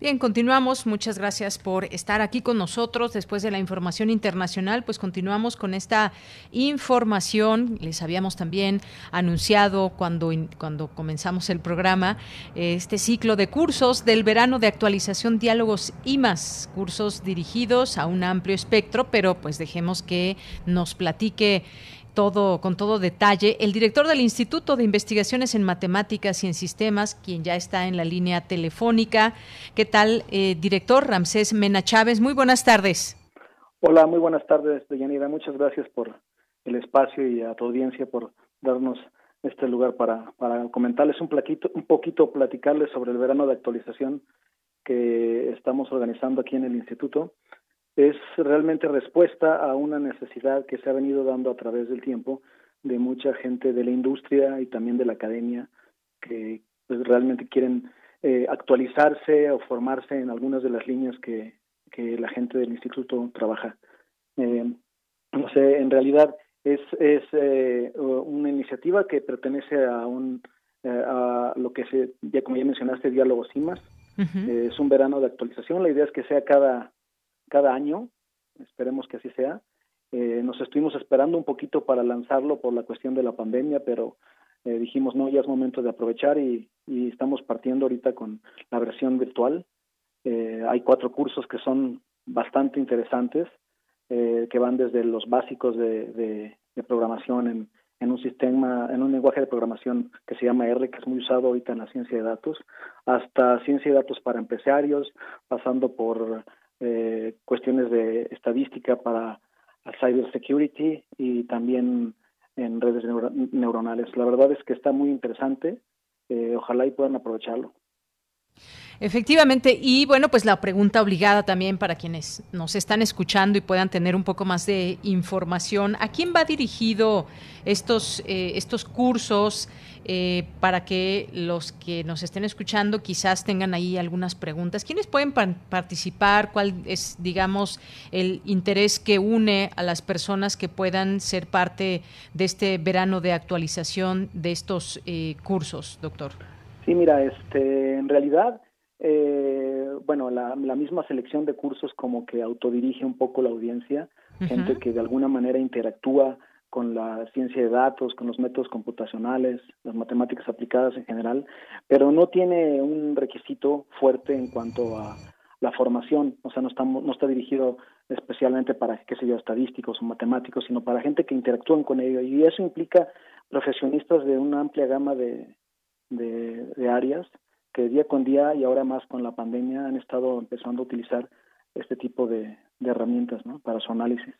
Bien, continuamos. Muchas gracias por estar aquí con nosotros. Después de la información internacional, pues continuamos con esta información. Les habíamos también anunciado cuando, cuando comenzamos el programa este ciclo de cursos del verano de actualización, diálogos y más. Cursos dirigidos a un amplio espectro, pero pues dejemos que nos platique todo, con todo detalle. El director del Instituto de Investigaciones en Matemáticas y en Sistemas, quien ya está en la línea telefónica. ¿Qué tal, eh, director Ramsés Mena Chávez? Muy buenas tardes. Hola, muy buenas tardes, Deyanira. Muchas gracias por el espacio y a tu audiencia por darnos este lugar para, para comentarles un, plaquito, un poquito, platicarles sobre el verano de actualización que estamos organizando aquí en el instituto es realmente respuesta a una necesidad que se ha venido dando a través del tiempo de mucha gente de la industria y también de la academia que pues, realmente quieren eh, actualizarse o formarse en algunas de las líneas que, que la gente del instituto trabaja. Eh, no sé, en realidad es, es eh, una iniciativa que pertenece a un a lo que se, ya como ya mencionaste, Diálogo CIMAS. es un verano de actualización. La idea es que sea cada cada año, esperemos que así sea. Eh, nos estuvimos esperando un poquito para lanzarlo por la cuestión de la pandemia, pero eh, dijimos, no, ya es momento de aprovechar y, estamos partiendo ahorita con la versión virtual. Eh, hay cuatro cursos que son bastante interesantes, que van desde los básicos de, programación en, en, un sistema, en un lenguaje de programación que se llama R, que es muy usado ahorita en la ciencia de datos, hasta ciencia de datos para empresarios, pasando por eh, cuestiones de estadística para cyber security y también en redes neuronales. La verdad es que está muy interesante. Eh, ojalá y puedan aprovecharlo. Efectivamente, y bueno, pues la pregunta obligada también para quienes nos están escuchando y puedan tener un poco más de información, ¿a quién va dirigido estos, eh, estos cursos eh, para que los que nos estén escuchando quizás tengan ahí algunas preguntas? ¿Quiénes pueden participar? ¿Cuál es, digamos, el interés que une a las personas que puedan ser parte de este verano de actualización de estos eh, cursos, doctor? Sí, mira, este, en realidad eh, bueno, la, misma selección de cursos como que autodirige un poco la audiencia, gente que de alguna manera interactúa con la ciencia de datos, con los métodos computacionales, las matemáticas aplicadas en general, pero no tiene un requisito fuerte en cuanto a la formación, o sea, no está, no está dirigido especialmente para, qué sé yo, estadísticos o matemáticos, sino para gente que interactúan con ello, y eso implica profesionistas de una amplia gama de, de áreas, que día con día y ahora más con la pandemia han estado empezando a utilizar este tipo de, de herramientas ¿no? para su análisis.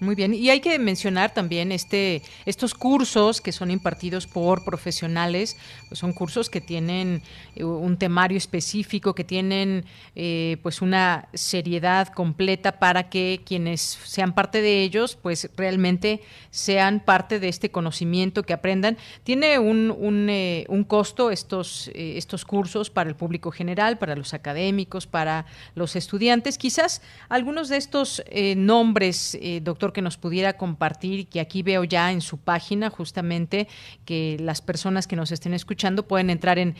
Muy bien, y hay que mencionar también este, estos cursos que son impartidos por profesionales, pues son cursos que tienen eh, un temario específico, que tienen eh, pues una seriedad completa para que quienes sean parte de ellos, pues realmente sean parte de este conocimiento que aprendan. Tiene un, un, eh, un costo estos, estos cursos para el público general, para los académicos, para los estudiantes. Quizás algunos de estos nombres, doctor que nos pudiera compartir, que aquí veo ya en su página justamente que las personas que nos estén escuchando pueden entrar en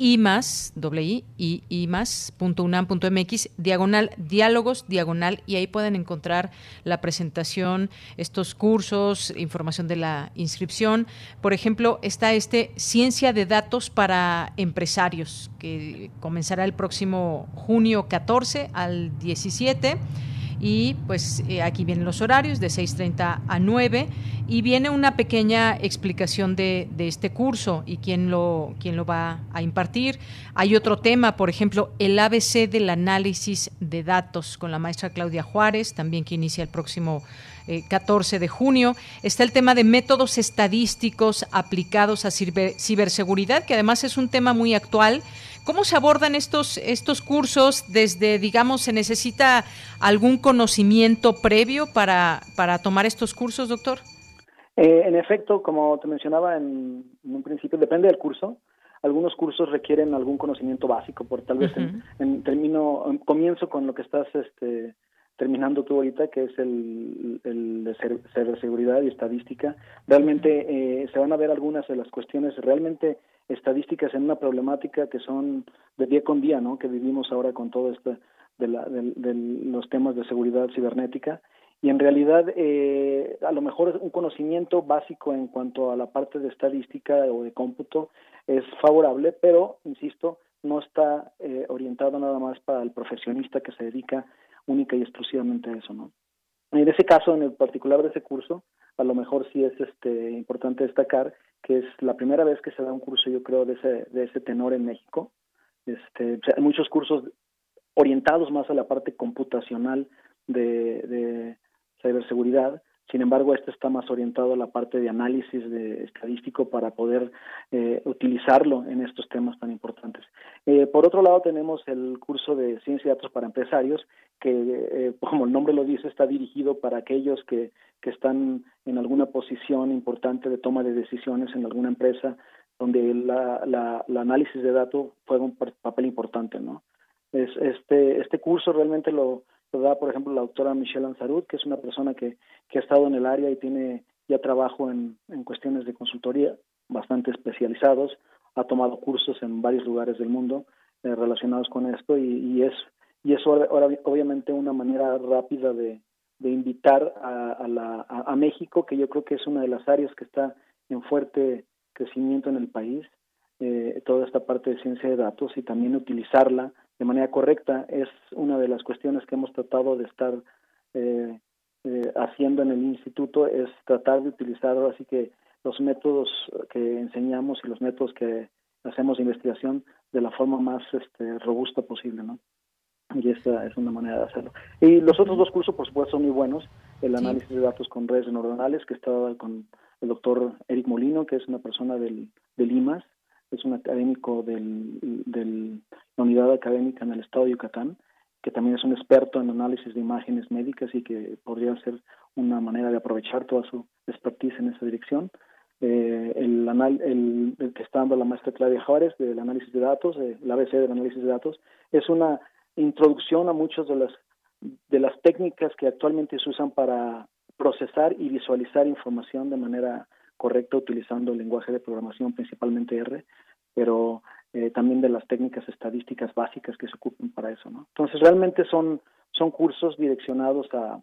i más, doble i, i, i más, punto unam, punto mx, diagonal, diálogos, diagonal, y ahí pueden encontrar la presentación, estos cursos, información de la inscripción. Por ejemplo, está este Ciencia de Datos para Empresarios, que comenzará el próximo junio 14 al 17 y pues eh, aquí vienen los horarios de 6.30 a 9 y viene una pequeña explicación de, de, este curso y quién lo, quién lo va a impartir. Hay otro tema, por ejemplo, el ABC del análisis de datos con la maestra Claudia Juárez, también que inicia el próximo 14 eh, de junio. Está el tema de métodos estadísticos aplicados a ciberseguridad, que además es un tema muy actual. ¿Cómo se abordan estos, estos cursos? Desde, digamos, ¿se necesita algún conocimiento previo para, para tomar estos cursos, doctor? Eh, en efecto, como te mencionaba en, un principio, depende del curso. Algunos cursos requieren algún conocimiento básico, por tal vez en, en, término, comienzo con lo que estás este, terminando tú ahorita, que es el, el de ciberseguridad y estadística, realmente eh, se van a ver algunas de las cuestiones realmente estadísticas en una problemática que son de día con día, ¿no? Que vivimos ahora con todo esto de, la, de, los temas de seguridad cibernética y en realidad eh, a lo mejor un conocimiento básico en cuanto a la parte de estadística o de cómputo es favorable, pero insisto, no está eh, orientado nada más para el profesionista que se dedica única y exclusivamente eso, ¿no? En ese caso, en el particular de ese curso, a lo mejor sí es este importante destacar que es la primera vez que se da un curso, yo creo, de ese, de ese tenor en México. Este, hay muchos cursos orientados más a la parte computacional de, de ciberseguridad, sin embargo, este está más orientado a la parte de análisis de estadístico para poder eh, utilizarlo en estos temas tan importantes. Eh, por otro lado, tenemos el curso de Ciencia y Datos para Empresarios, que, eh, como el nombre lo dice, está dirigido para aquellos que, que están en alguna posición importante de toma de decisiones en alguna empresa, donde la, la, análisis de datos juega un papel importante, ¿no? Es, este, este curso realmente lo, lo da, por ejemplo, la doctora Michelle Ansarud, que es una persona que, que ha estado en el área y tiene ya trabajo en, en cuestiones de consultoría bastante especializados, ha tomado cursos en varios lugares del mundo eh, relacionados con esto y, y es y es ahora, obviamente una manera rápida de, de invitar a, a, la, a, México, que yo creo que es una de las áreas que está en fuerte crecimiento en el país, eh, toda esta parte de ciencia de datos y también utilizarla de manera correcta es una de las cuestiones que hemos tratado de estar eh, eh, haciendo en el instituto es tratar de utilizar así que los métodos que enseñamos y los métodos que hacemos de investigación de la forma más este, robusta posible, ¿no? Y esta es una manera de hacerlo. Y los otros dos cursos, por supuesto, son muy buenos. El análisis de datos con redes neuronales, que estaba con el doctor Eric Molino, que es una persona del, del IMAS, es un académico del, del, la unidad académica en el estado de Yucatán, que también es un experto en análisis de imágenes médicas y que podría ser una manera de aprovechar toda su expertise en esa dirección. Eh, el, anal, el, que está dando la maestra Claudia Juárez del análisis de datos, eh, el ABC del análisis de datos, es una introducción a muchas de las de las técnicas que actualmente se usan para procesar y visualizar información de manera correcta utilizando el lenguaje de programación, principalmente R, pero eh, también de las técnicas estadísticas básicas que se ocupan para eso. ¿no? Entonces, realmente son, son cursos direccionados a,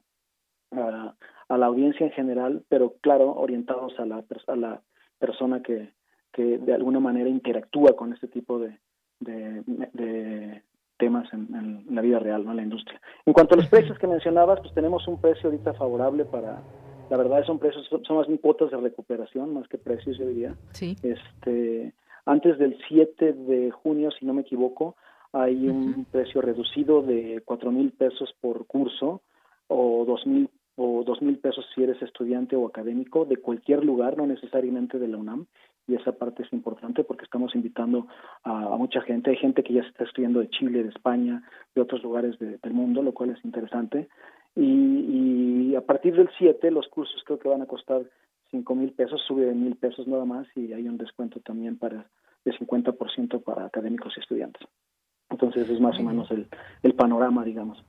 a, a, la audiencia en general, pero claro, orientados a la, a la persona que, que de alguna manera interactúa con este tipo de, de, de temas en, en, la vida real, ¿no? en la industria. En cuanto a los precios que mencionabas, pues tenemos un precio ahorita favorable para la verdad son precios, son, más cuotas de recuperación más que precios, yo diría. Sí. Este, Antes del 7 de junio, si no me equivoco, hay un precio reducido de cuatro mil pesos por curso o dos mil o dos mil pesos si eres estudiante o académico de cualquier lugar, no necesariamente de la UNAM, y esa parte es importante porque estamos invitando a, mucha gente. Hay gente que ya está estudiando de Chile, de España, de otros lugares del mundo, lo cual es interesante. Y, a partir del 7 los cursos creo que van a costar cinco mil pesos, sube de mil pesos nada más y hay un descuento también para de 50% para académicos y estudiantes. Entonces es más o menos el, el panorama, digamos.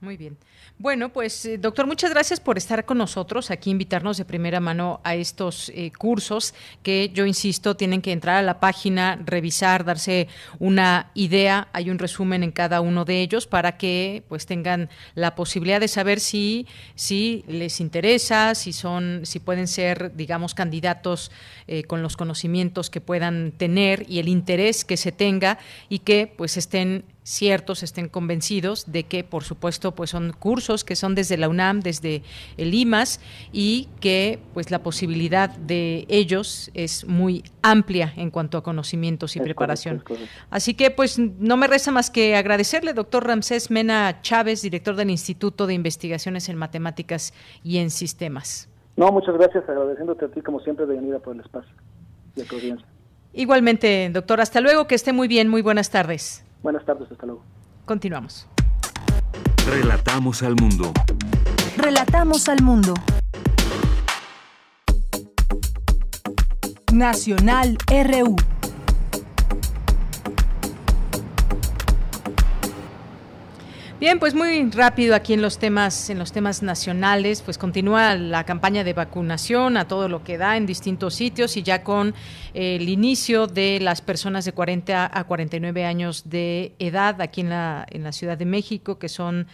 Muy bien. Bueno, pues eh, doctor, muchas gracias por estar con nosotros aquí, invitarnos de primera mano a estos eh, cursos que yo insisto, tienen que entrar a la página, revisar, darse una idea. Hay un resumen en cada uno de ellos para que pues tengan la posibilidad de saber si, si les interesa, si son, si pueden ser, digamos, candidatos eh, con los conocimientos que puedan tener y el interés que se tenga y que pues estén ciertos, estén convencidos de que, por supuesto, pues son cursos que son desde la UNAM, desde el IMAS y que pues la posibilidad de ellos es muy amplia en cuanto a conocimientos y preparación. Así que pues no me resta más que agradecerle, doctor Ramsés Mena Chávez, director del Instituto de Investigaciones en Matemáticas y en Sistemas. No, muchas gracias, agradeciéndote a ti como siempre, venir por el espacio y a tu audiencia. Igualmente, doctor, hasta luego, que esté muy bien, muy buenas tardes. Buenas tardes, hasta luego. Continuamos. Relatamos al mundo. Relatamos al mundo. Nacional RU. Bien, pues muy rápido aquí en los temas en los temas nacionales, pues continúa la campaña de vacunación a todo lo que da en distintos sitios y ya con el inicio de las personas de 40 a 49 años de edad aquí en la en la Ciudad de México, que son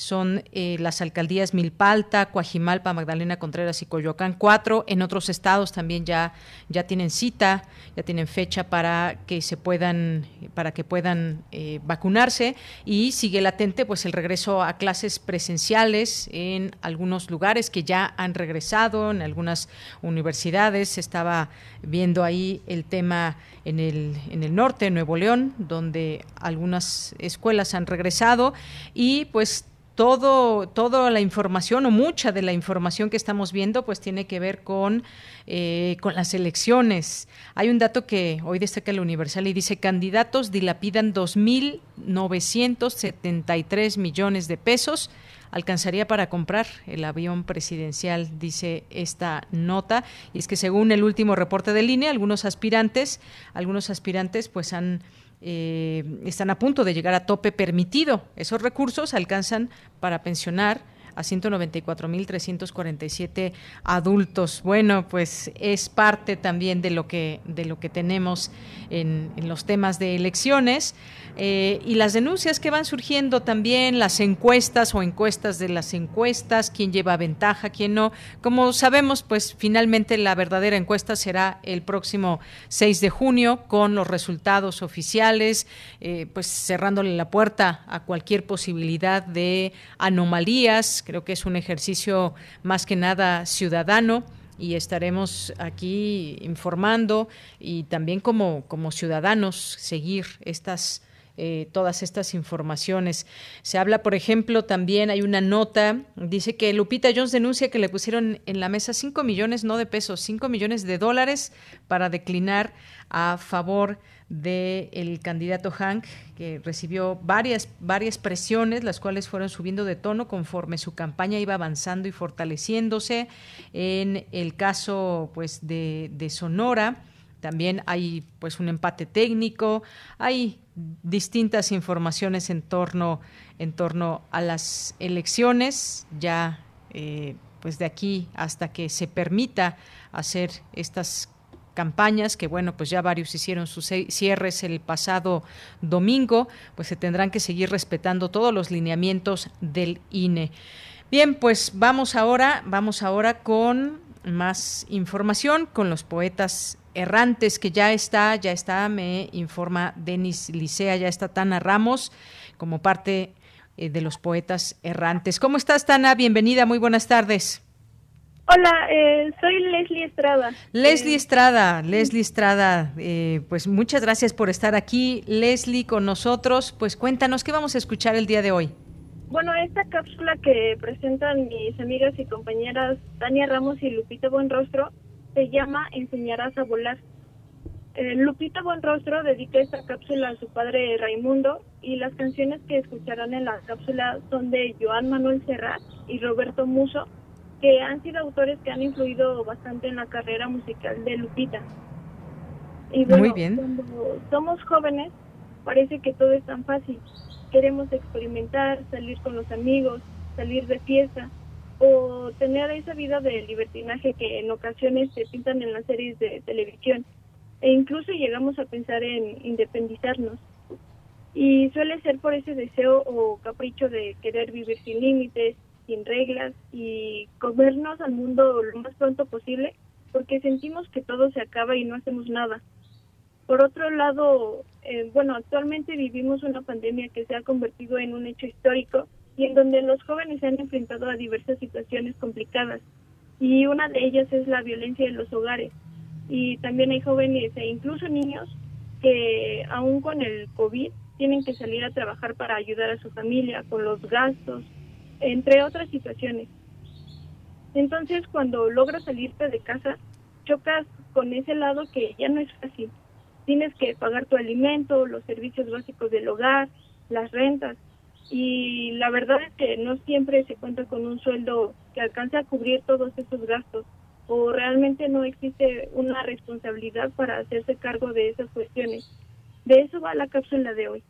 son eh, las alcaldías Milpalta, Coajimalpa, Magdalena Contreras y Coyoacán, cuatro. En otros estados también ya, ya tienen cita, ya tienen fecha para que se puedan, para que puedan eh, vacunarse y sigue latente pues el regreso a clases presenciales en algunos lugares que ya han regresado, en algunas universidades. Estaba viendo ahí el tema en el, en el norte, en Nuevo León, donde algunas escuelas han regresado y pues todo, toda la información o mucha de la información que estamos viendo pues tiene que ver con, eh, con las elecciones. Hay un dato que hoy destaca el Universal y dice candidatos dilapidan 2.973 millones de pesos alcanzaría para comprar el avión presidencial, dice esta nota. Y es que según el último reporte de línea, algunos aspirantes, algunos aspirantes pues han eh, están a punto de llegar a tope permitido. Esos recursos alcanzan para pensionar a 194.347 adultos. Bueno, pues es parte también de lo que de lo que tenemos en, en los temas de elecciones. Eh, y las denuncias que van surgiendo también, las encuestas o encuestas de las encuestas, quién lleva ventaja, quién no. Como sabemos, pues finalmente la verdadera encuesta será el próximo 6 de junio con los resultados oficiales, eh, pues cerrándole la puerta a cualquier posibilidad de anomalías. Creo que es un ejercicio más que nada ciudadano y estaremos aquí informando y también como, como ciudadanos seguir estas eh, todas estas informaciones. Se habla, por ejemplo, también hay una nota, dice que Lupita Jones denuncia que le pusieron en la mesa 5 millones, no de pesos, 5 millones de dólares para declinar a favor del candidato Hank, que recibió varias, varias presiones, las cuales fueron subiendo de tono conforme su campaña iba avanzando y fortaleciéndose. En el caso pues, de, de Sonora, también hay pues un empate técnico, hay distintas informaciones en torno, en torno a las elecciones, ya eh, pues de aquí hasta que se permita hacer estas campañas, que bueno, pues ya varios hicieron sus cierres el pasado domingo, pues se tendrán que seguir respetando todos los lineamientos del INE. Bien, pues vamos ahora, vamos ahora con más información con los poetas errantes que ya está, ya está, me informa Denis Licea, ya está Tana Ramos como parte eh, de los poetas errantes. ¿Cómo estás, Tana? Bienvenida, muy buenas tardes. Hola, eh, soy Leslie Estrada. Leslie Eh, Estrada, Leslie Estrada, eh, pues muchas gracias por estar aquí. Leslie con nosotros, pues cuéntanos qué vamos a escuchar el día de hoy. Bueno, esta cápsula que presentan mis amigas y compañeras Tania Ramos y Lupita Buenrostro se llama Enseñarás a volar. Eh, Lupita Buenrostro dedica esta cápsula a su padre Raimundo y las canciones que escucharán en la cápsula son de Joan Manuel Serrat y Roberto Muso, que han sido autores que han influido bastante en la carrera musical de Lupita. Y bueno, Muy bien. cuando somos jóvenes parece que todo es tan fácil. Queremos experimentar, salir con los amigos, salir de fiesta o tener esa vida de libertinaje que en ocasiones se pintan en las series de televisión e incluso llegamos a pensar en independizarnos. Y suele ser por ese deseo o capricho de querer vivir sin límites, sin reglas y comernos al mundo lo más pronto posible porque sentimos que todo se acaba y no hacemos nada. Por otro lado, eh, bueno, actualmente vivimos una pandemia que se ha convertido en un hecho histórico y en donde los jóvenes se han enfrentado a diversas situaciones complicadas y una de ellas es la violencia en los hogares. Y también hay jóvenes e incluso niños que aún con el COVID tienen que salir a trabajar para ayudar a su familia con los gastos, entre otras situaciones. Entonces, cuando logras salirte de casa, chocas con ese lado que ya no es fácil. Tienes que pagar tu alimento, los servicios básicos del hogar, las rentas. Y la verdad es que no siempre se cuenta con un sueldo que alcance a cubrir todos esos gastos o realmente no existe una responsabilidad para hacerse cargo de esas cuestiones. De eso va la cápsula de hoy.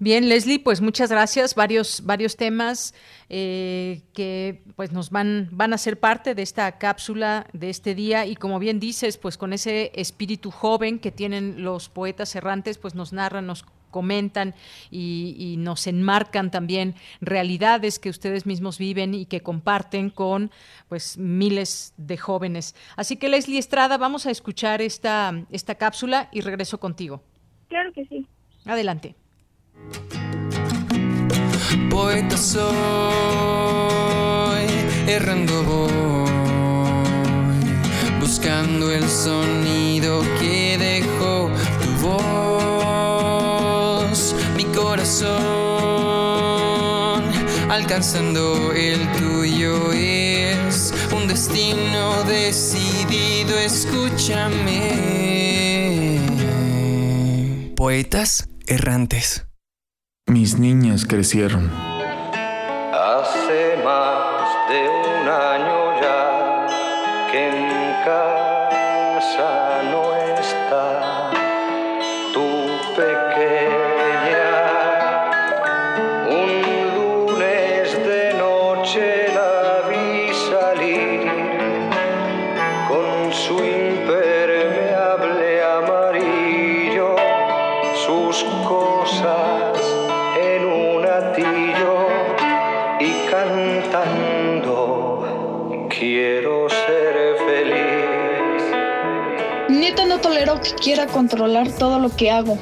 Bien, Leslie, pues muchas gracias. Varios, varios temas eh, que pues nos van, van a ser parte de esta cápsula de este día y como bien dices, pues con ese espíritu joven que tienen los poetas errantes, pues nos narran, nos comentan y, y, nos enmarcan también realidades que ustedes mismos viven y que comparten con pues miles de jóvenes. Así que Leslie Estrada, vamos a escuchar esta, esta cápsula y regreso contigo. Claro que sí. Adelante. Poeta soy, errando voy, buscando el sonido que dejó tu voz, alcanzando el tuyo es un destino decidido, escúchame. Poetas errantes. Mis niñas crecieron. Hace más de un año ya que en casa no está quiera controlar todo lo que hago.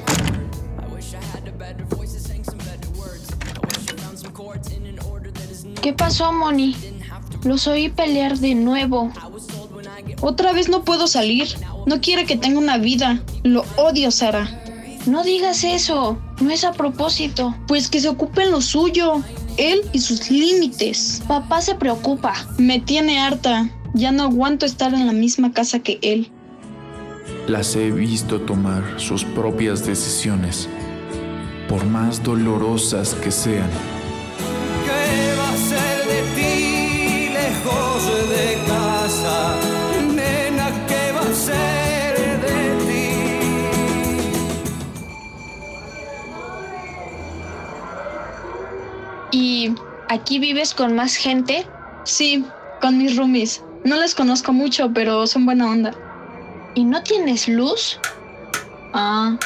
¿Qué pasó, Moni? Los oí pelear de nuevo. Otra vez no puedo salir. No quiere que tenga una vida. Lo odio, Sara. No digas eso. No es a propósito. Pues que se ocupe en lo suyo. Él y sus límites. Papá se preocupa. Me tiene harta. Ya no aguanto estar en la misma casa que él. Las he visto tomar sus propias decisiones, por más dolorosas que sean. ¿Qué va a ser de ti lejos de casa? Nena, ¿qué va a ser de ¿Y aquí vives con más gente? Sí, con mis roomies. No les conozco mucho, pero son buena onda. ¿Y no tienes luz? Ah,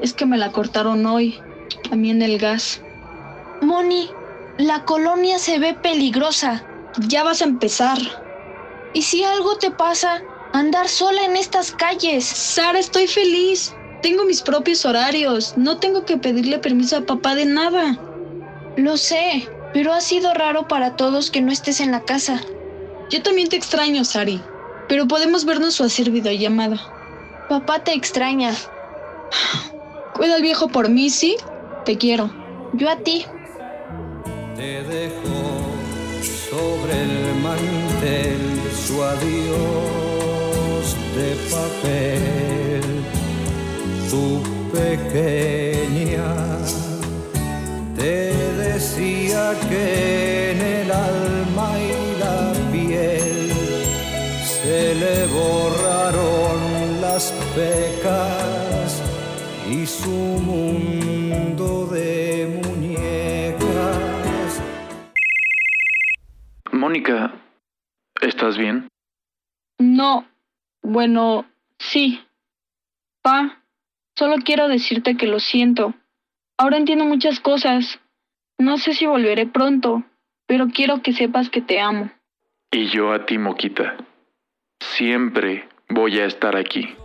es que me la cortaron hoy. También el gas. Moni, la colonia se ve peligrosa. Ya vas a empezar. ¿Y si algo te pasa? Andar sola en estas calles. Sara, estoy feliz. Tengo mis propios horarios. No tengo que pedirle permiso a papá de nada. Lo sé, pero ha sido raro para todos que no estés en la casa. Yo también te extraño, Sari, pero podemos vernos o hacer videollamada. Papá te extraña. Cuida al viejo por mí, ¿sí? Te quiero. Yo a ti. Te dejo sobre el mantel su adiós de papel. Tu pequeña te decía que en el alma se le borraron las pecas y su mundo de muñecas. Mónica, ¿estás bien? No. Bueno, sí. Pa, solo quiero decirte que lo siento. Ahora entiendo muchas cosas. No sé si volveré pronto, pero quiero que sepas que te amo. Y yo a ti, Moquita. Siempre voy a estar aquí.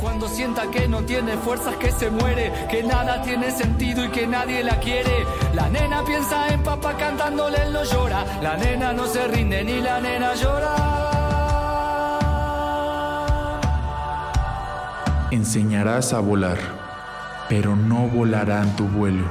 Cuando sienta que no tiene fuerzas, que se muere, que nada tiene sentido y que nadie la quiere. La nena piensa en papá cantándole, él no llora. La nena no se rinde ni la nena llora. Enseñarás a volar, pero no volarán tu vuelo.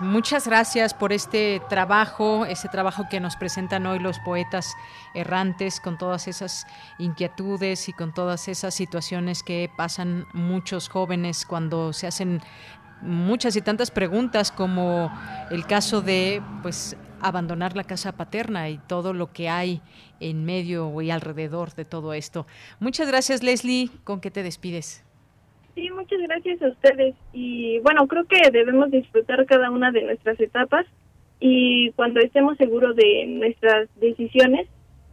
muchas gracias por este trabajo, ese trabajo que nos presentan hoy los poetas errantes con todas esas inquietudes y con todas esas situaciones que pasan muchos jóvenes cuando se hacen muchas y tantas preguntas como el caso de pues abandonar la casa paterna y todo lo que hay en medio y alrededor de todo esto. Muchas gracias, Leslie, ¿con qué te despides? Sí, muchas gracias a ustedes. Y bueno, creo que debemos disfrutar cada una de nuestras etapas y cuando estemos seguros de nuestras decisiones,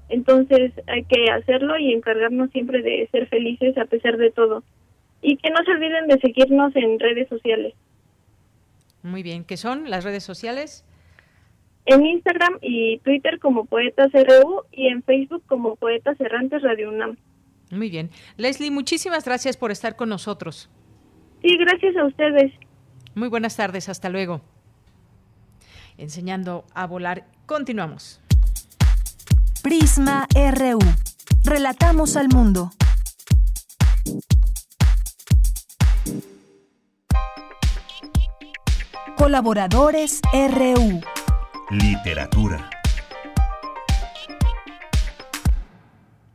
entonces hay que hacerlo y encargarnos siempre de ser felices a pesar de todo. Y que no se olviden de seguirnos en redes sociales. Muy bien, ¿qué son las redes sociales? En Instagram y Twitter como Poetas RU y en Facebook como Poetas Errantes Radio UNAM. Muy bien. Leslie, muchísimas gracias por estar con nosotros. Sí, gracias a ustedes. Muy buenas tardes, hasta luego. Enseñando a volar, continuamos. Prisma RU. Relatamos al mundo. Colaboradores RU. Literatura.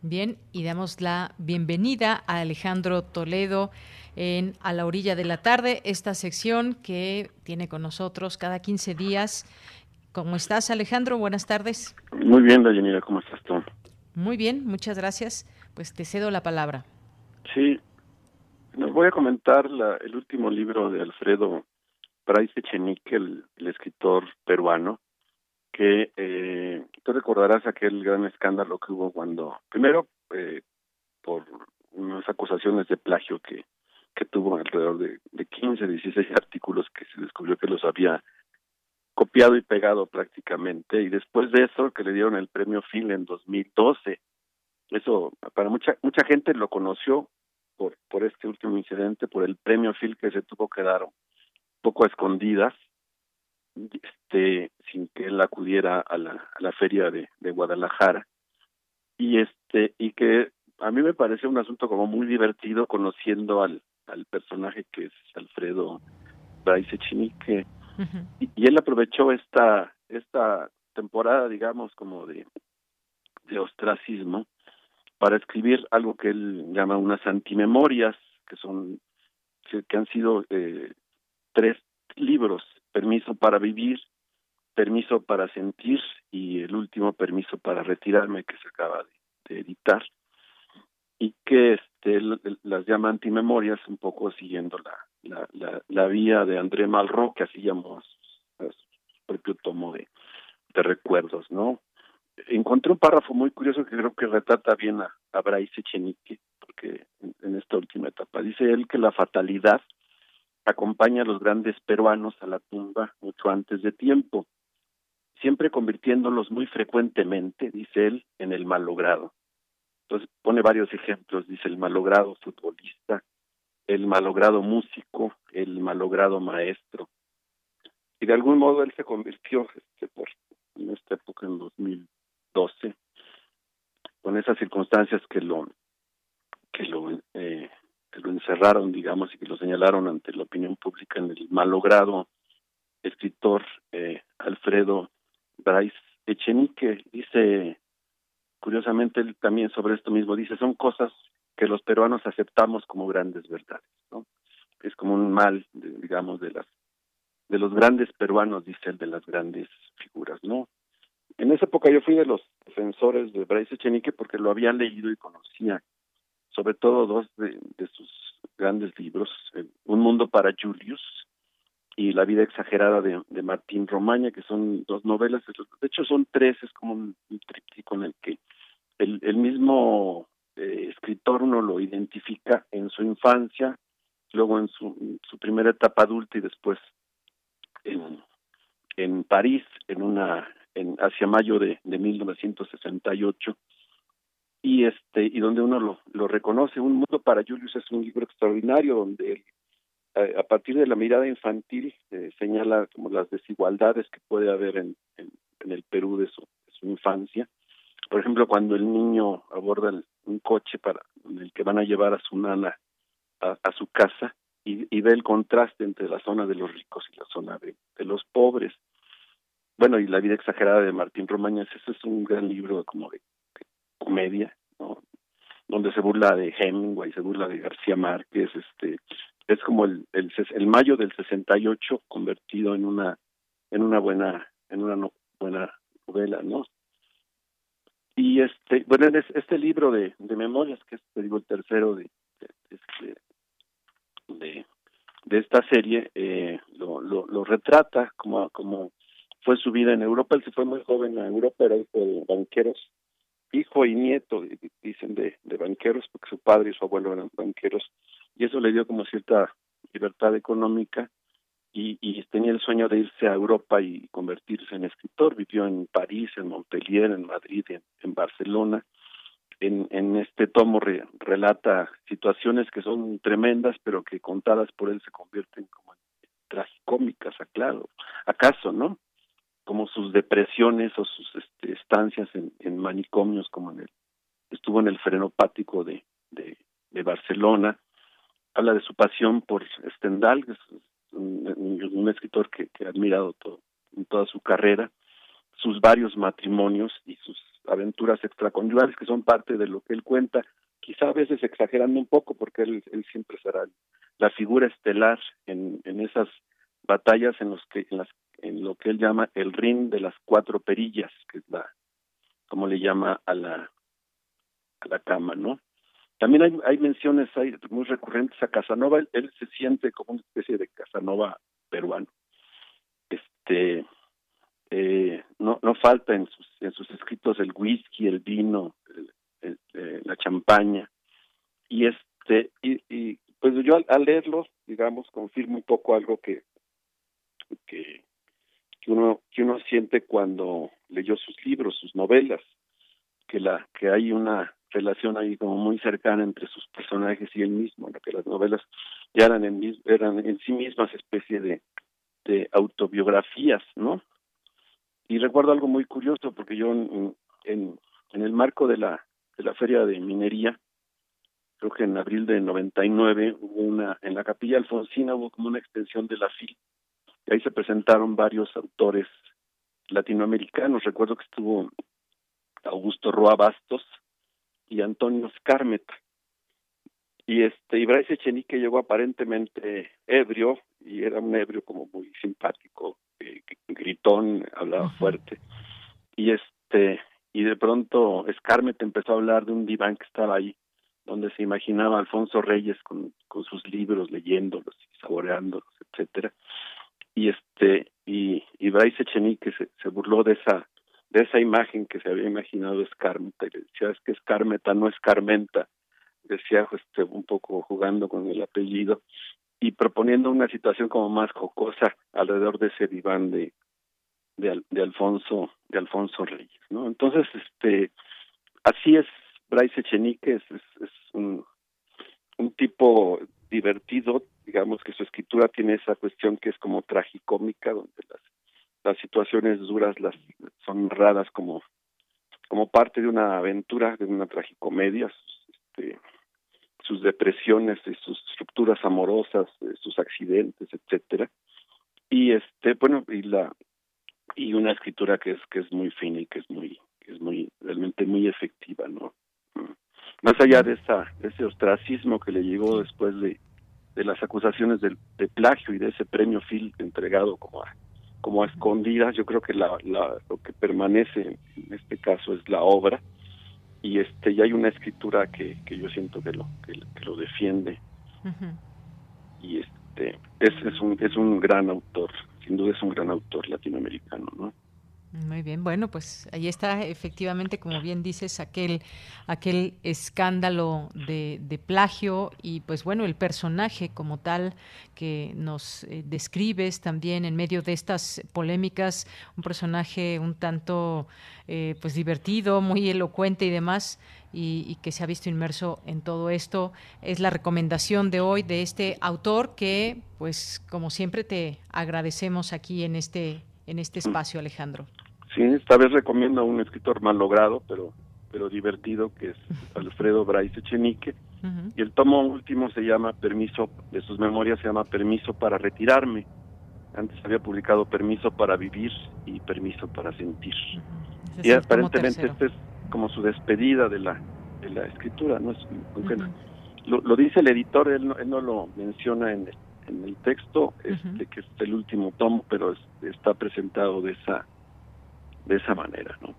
Bien, y damos la bienvenida a Alejandro Toledo en A la orilla de la tarde, esta sección que tiene con nosotros cada 15 días. ¿Cómo estás, Alejandro? Buenas tardes. Muy bien, Dayanira, ¿cómo estás tú? Muy bien, muchas gracias. Pues te cedo la palabra. Sí, nos voy a comentar la, el último libro de Alfredo Echenique, el, el escritor peruano, que eh, tú recordarás aquel gran escándalo que hubo cuando, primero, eh, por unas acusaciones de plagio que, que tuvo alrededor de, de 15, 16 artículos que se descubrió que los había copiado y pegado prácticamente, y después de eso que le dieron el premio Phil en 2012. Eso para mucha mucha gente lo conoció por por este último incidente, por el premio Phil que se tuvo que dar un poco escondidas, este sin que él acudiera a la, a la feria de, de Guadalajara. Y este y que a mí me parece un asunto como muy divertido conociendo al al personaje que es Alfredo Bryce y él aprovechó esta esta temporada digamos como de de ostracismo para escribir algo que él llama unas antimemorias, que son que, han sido eh, tres libros, Permiso para vivir, Permiso para sentir y el último Permiso para retirarme que se acaba de, editar y que este las llama antimemorias un poco siguiendo la, la, la, vía de André Malraux que así llamó a su, propio tomo de, recuerdos, ¿no? encontré un párrafo muy curioso que creo que retrata bien a, a Bryce Echenique, porque en, esta última etapa dice él que la fatalidad acompaña a los grandes peruanos a la tumba mucho antes de tiempo, siempre convirtiéndolos muy frecuentemente, dice él, en el malogrado. Entonces pone varios ejemplos, dice el malogrado futbolista, el malogrado músico, el malogrado maestro. Y de algún modo él se convirtió este, por, en esta época, en 2000, con esas circunstancias que lo que lo eh, que lo encerraron digamos y que lo señalaron ante la opinión pública en el malogrado escritor eh, Alfredo Bryce Echenique. Dice curiosamente él también sobre esto mismo dice son cosas que los peruanos aceptamos como grandes verdades no es como un mal digamos de las de los grandes peruanos dice él de las grandes figuras no en esa época yo fui de los defensores de Bryce Echenique porque lo había leído y conocía, sobre todo dos de, sus grandes libros, Un mundo para Julius y La vida exagerada de, Martín Romaña, que son dos novelas, de hecho son tres, es como un, tríptico en el que el, mismo eh, escritor uno lo identifica en su infancia, luego en su, su primera etapa adulta y después en, en París, en una en hacia mayo de, de 1968 y este y donde uno lo, reconoce. Un mundo para Julius es un libro extraordinario donde a, partir de la mirada infantil eh, señala como las desigualdades que puede haber en, el Perú de su, infancia. Por ejemplo cuando el niño aborda un coche para en el que van a llevar a su nana a, su casa y, ve el contraste entre la zona de los ricos y la zona de, de los pobres. Bueno, y La vida exagerada de Martín Romañas, ese es un gran libro como de, comedia, ¿no? donde se burla de Hemingway, se burla de García Márquez, este es como el, el, el mayo del 68 convertido en una en una buena en una buena novela, ¿no? Y este bueno, este libro de, de memorias que es te digo el tercero de de, de, de esta serie eh, lo, lo, lo retrata como como fue su vida en Europa. Él se fue muy joven a Europa, era hijo de banqueros, hijo y nieto, dicen, de, banqueros, porque su padre y su abuelo eran banqueros, y eso le dio como cierta libertad económica y, tenía el sueño de irse a Europa y convertirse en escritor. Vivió en París, en Montpellier, en Madrid, en, Barcelona. En, este tomo relata situaciones que son tremendas, pero que contadas por él se convierten como en tragicómicas, claro, acaso, ¿no? Como sus depresiones o sus este, estancias en, manicomios, como en el, estuvo en el frenopático de, Barcelona. Habla de su pasión por Stendhal, que es un, escritor que, ha admirado todo, en toda su carrera, sus varios matrimonios y sus aventuras extraconyugales, que son parte de lo que él cuenta, quizá a veces exagerando un poco, porque él, siempre será la figura estelar en, esas batallas en los que en lo que él llama el ring de las cuatro perillas, que es la, como le llama a la, a la cama, ¿no? También hay, hay menciones muy recurrentes a Casanova, él, se siente como una especie de Casanova peruano. Este, eh, no, no falta en sus, escritos el whisky, el vino, eh, la champaña. Y este, y, y pues yo al, al, leerlo, digamos, confirmo un poco algo que, que, que uno que uno siente cuando leyó sus libros, sus novelas, que la que hay una relación ahí como muy cercana entre sus personajes y él mismo, que las novelas ya eran en, eran en sí mismas especie de, de autobiografías, ¿no? Y recuerdo algo muy curioso porque yo en, en, el marco de la de la feria de minería creo que en abril de 99 hubo una en la capilla alfonsina hubo como una extensión de la FIL y ahí se presentaron varios autores latinoamericanos. Recuerdo que estuvo Augusto Roa Bastos, y Antonio Scarmeta. Y este, y Bryce Echenique llegó aparentemente ebrio, y era un ebrio como muy simpático, eh, gritón, hablaba fuerte. Y este, y de pronto Scarmeta empezó a hablar de un diván que estaba ahí, donde se imaginaba a Alfonso Reyes con, con sus libros, leyéndolos y saboreándolos, etcétera. Y este, y, y Bryce Echenique se, burló de esa de esa imagen que se había imaginado Escarmeta y le decía es que Escarmeta no es Carmenta decía este, un poco jugando con el apellido y proponiendo una situación como más jocosa alrededor de ese diván de de, Alfonso de Alfonso Reyes no entonces este así es Bryce Echenique es, es, un tipo divertido digamos que su escritura tiene esa cuestión que es como tragicómica donde las las situaciones duras las son narradas como como parte de una aventura de una tragicomedia este, sus depresiones sus estructuras amorosas eh, sus accidentes etcétera y este bueno y la y una escritura que es que es muy fina y que es muy que es muy realmente muy efectiva no mm. más allá de esa de ese ostracismo que le llegó después de de las acusaciones de, de plagio y de ese premio Phil entregado como a como a escondidas. Yo creo que la, la, lo que permanece en este caso es la obra. Y este y hay una escritura que, que yo siento que lo que, que lo defiende. Y este es, es un es un gran autor sin duda es un gran autor latinoamericano no muy bien, bueno, pues ahí está efectivamente, como bien dices, aquel, aquel escándalo de, de plagio y pues bueno, el personaje como tal que nos eh, describes también en medio de estas polémicas, un personaje un tanto eh, pues divertido, muy elocuente y demás, y, y, que se ha visto inmerso en todo esto. Es la recomendación de hoy de este autor que pues como siempre te agradecemos aquí en este en este espacio, Alejandro. Sí, esta vez recomiendo a un escritor mal logrado, pero pero divertido, que es Alfredo Bryce Echenique. Y el tomo último se llama Permiso, de sus memorias se llama Permiso para retirarme. Antes había publicado Permiso para vivir y Permiso para sentir. Y aparentemente este es como su despedida de la de la escritura, ¿no? Es, lo, lo, dice el editor, él no, él no lo menciona en el, en el texto, este, que es el último tomo, pero es, está presentado de esa de esa manera, ¿no?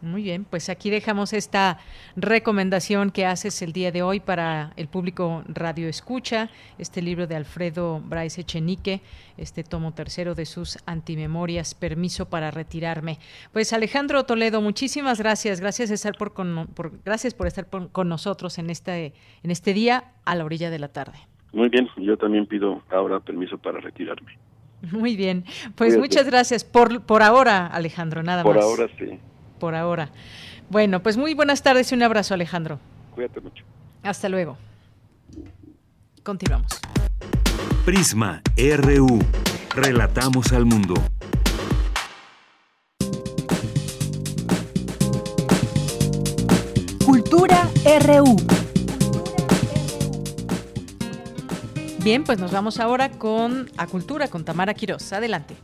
Muy bien, pues aquí dejamos esta recomendación que haces el día de hoy para el público Radio Escucha, este libro de Alfredo Bryce Echenique, este tomo tercero de sus antimemorias, Permiso para retirarme. Pues Alejandro Toledo, muchísimas gracias, gracias estar por, por gracias por estar con nosotros en este en este día a la orilla de la tarde. Muy bien, yo también pido ahora permiso para retirarme. Muy bien, pues muchas gracias por, por ahora, Alejandro, nada más. Por ahora sí. Por ahora. Bueno, pues muy buenas tardes y un abrazo, Alejandro. Cuídate mucho. Hasta luego. Continuamos. Prisma RU. Relatamos al mundo. Cultura RU. Bien, pues nos vamos ahora con A Cultura, con Tamara Quiroz. Adelante.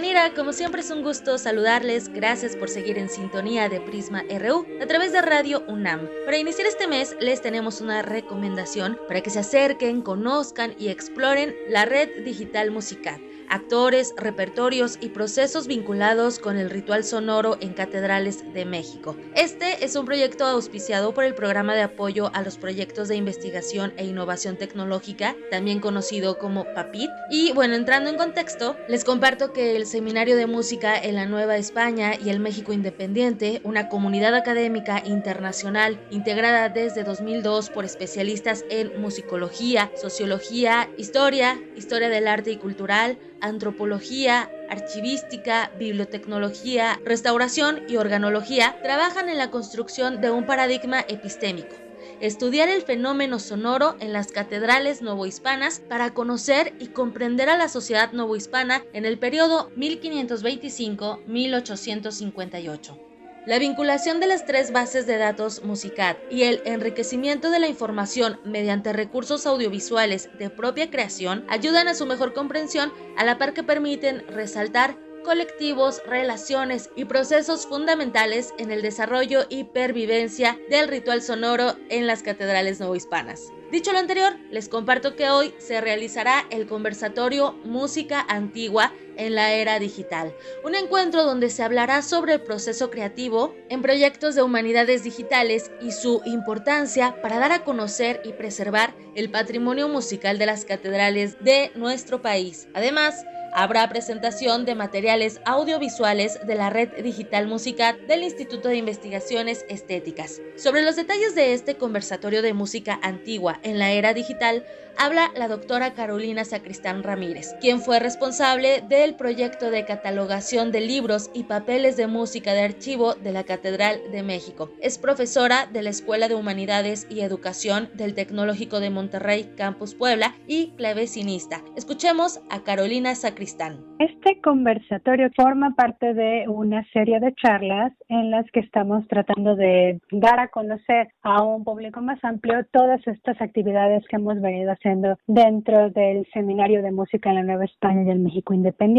Deyanira, como siempre es un gusto saludarles, gracias por seguir en sintonía de Prisma RU a través de Radio UNAM. Para iniciar este mes les tenemos una recomendación para que se acerquen, conozcan y exploren la red digital musical actores, repertorios y procesos vinculados con el ritual sonoro en catedrales de México. Este es un proyecto auspiciado por el Programa de Apoyo a los Proyectos de Investigación e Innovación Tecnológica, también conocido como PAPIT. Y bueno, entrando en contexto, les comparto que el Seminario de Música en la Nueva España y el México Independiente, una comunidad académica internacional integrada desde 2002 por especialistas en musicología, sociología, historia, historia del arte y cultural, antropología, archivística, bibliotecnología, restauración y organología trabajan en la construcción de un paradigma epistémico. Estudiar el fenómeno sonoro en las catedrales novohispanas para conocer y comprender a la sociedad novohispana en el periodo 1525-1858. La vinculación de las tres bases de datos Musicat y el enriquecimiento de la información mediante recursos audiovisuales de propia creación ayudan a su mejor comprensión a la par que permiten resaltar colectivos, relaciones y procesos fundamentales en el desarrollo y pervivencia del ritual sonoro en las catedrales novohispanas. Dicho lo anterior, les comparto que hoy se realizará el conversatorio Música Antigua en la era digital, un encuentro donde se hablará sobre el proceso creativo en proyectos de humanidades digitales y su importancia para dar a conocer y preservar el patrimonio musical de las catedrales de nuestro país. Además, Habrá presentación de materiales audiovisuales de la red digital musical del Instituto de Investigaciones Estéticas. Sobre los detalles de este conversatorio de música antigua en la era digital, habla la doctora Carolina Sacristán Ramírez, quien fue responsable del proyecto de catalogación de libros y papeles de música de archivo de la Catedral de México. Es profesora de la Escuela de Humanidades y Educación del Tecnológico de Monterrey, Campus Puebla y clavecinista. Escuchemos a Carolina Sacristán. Este conversatorio forma parte de una serie de charlas en las que estamos tratando de dar a conocer a un público más amplio todas estas actividades que hemos venido haciendo dentro del Seminario de Música en la Nueva España y el México Independiente,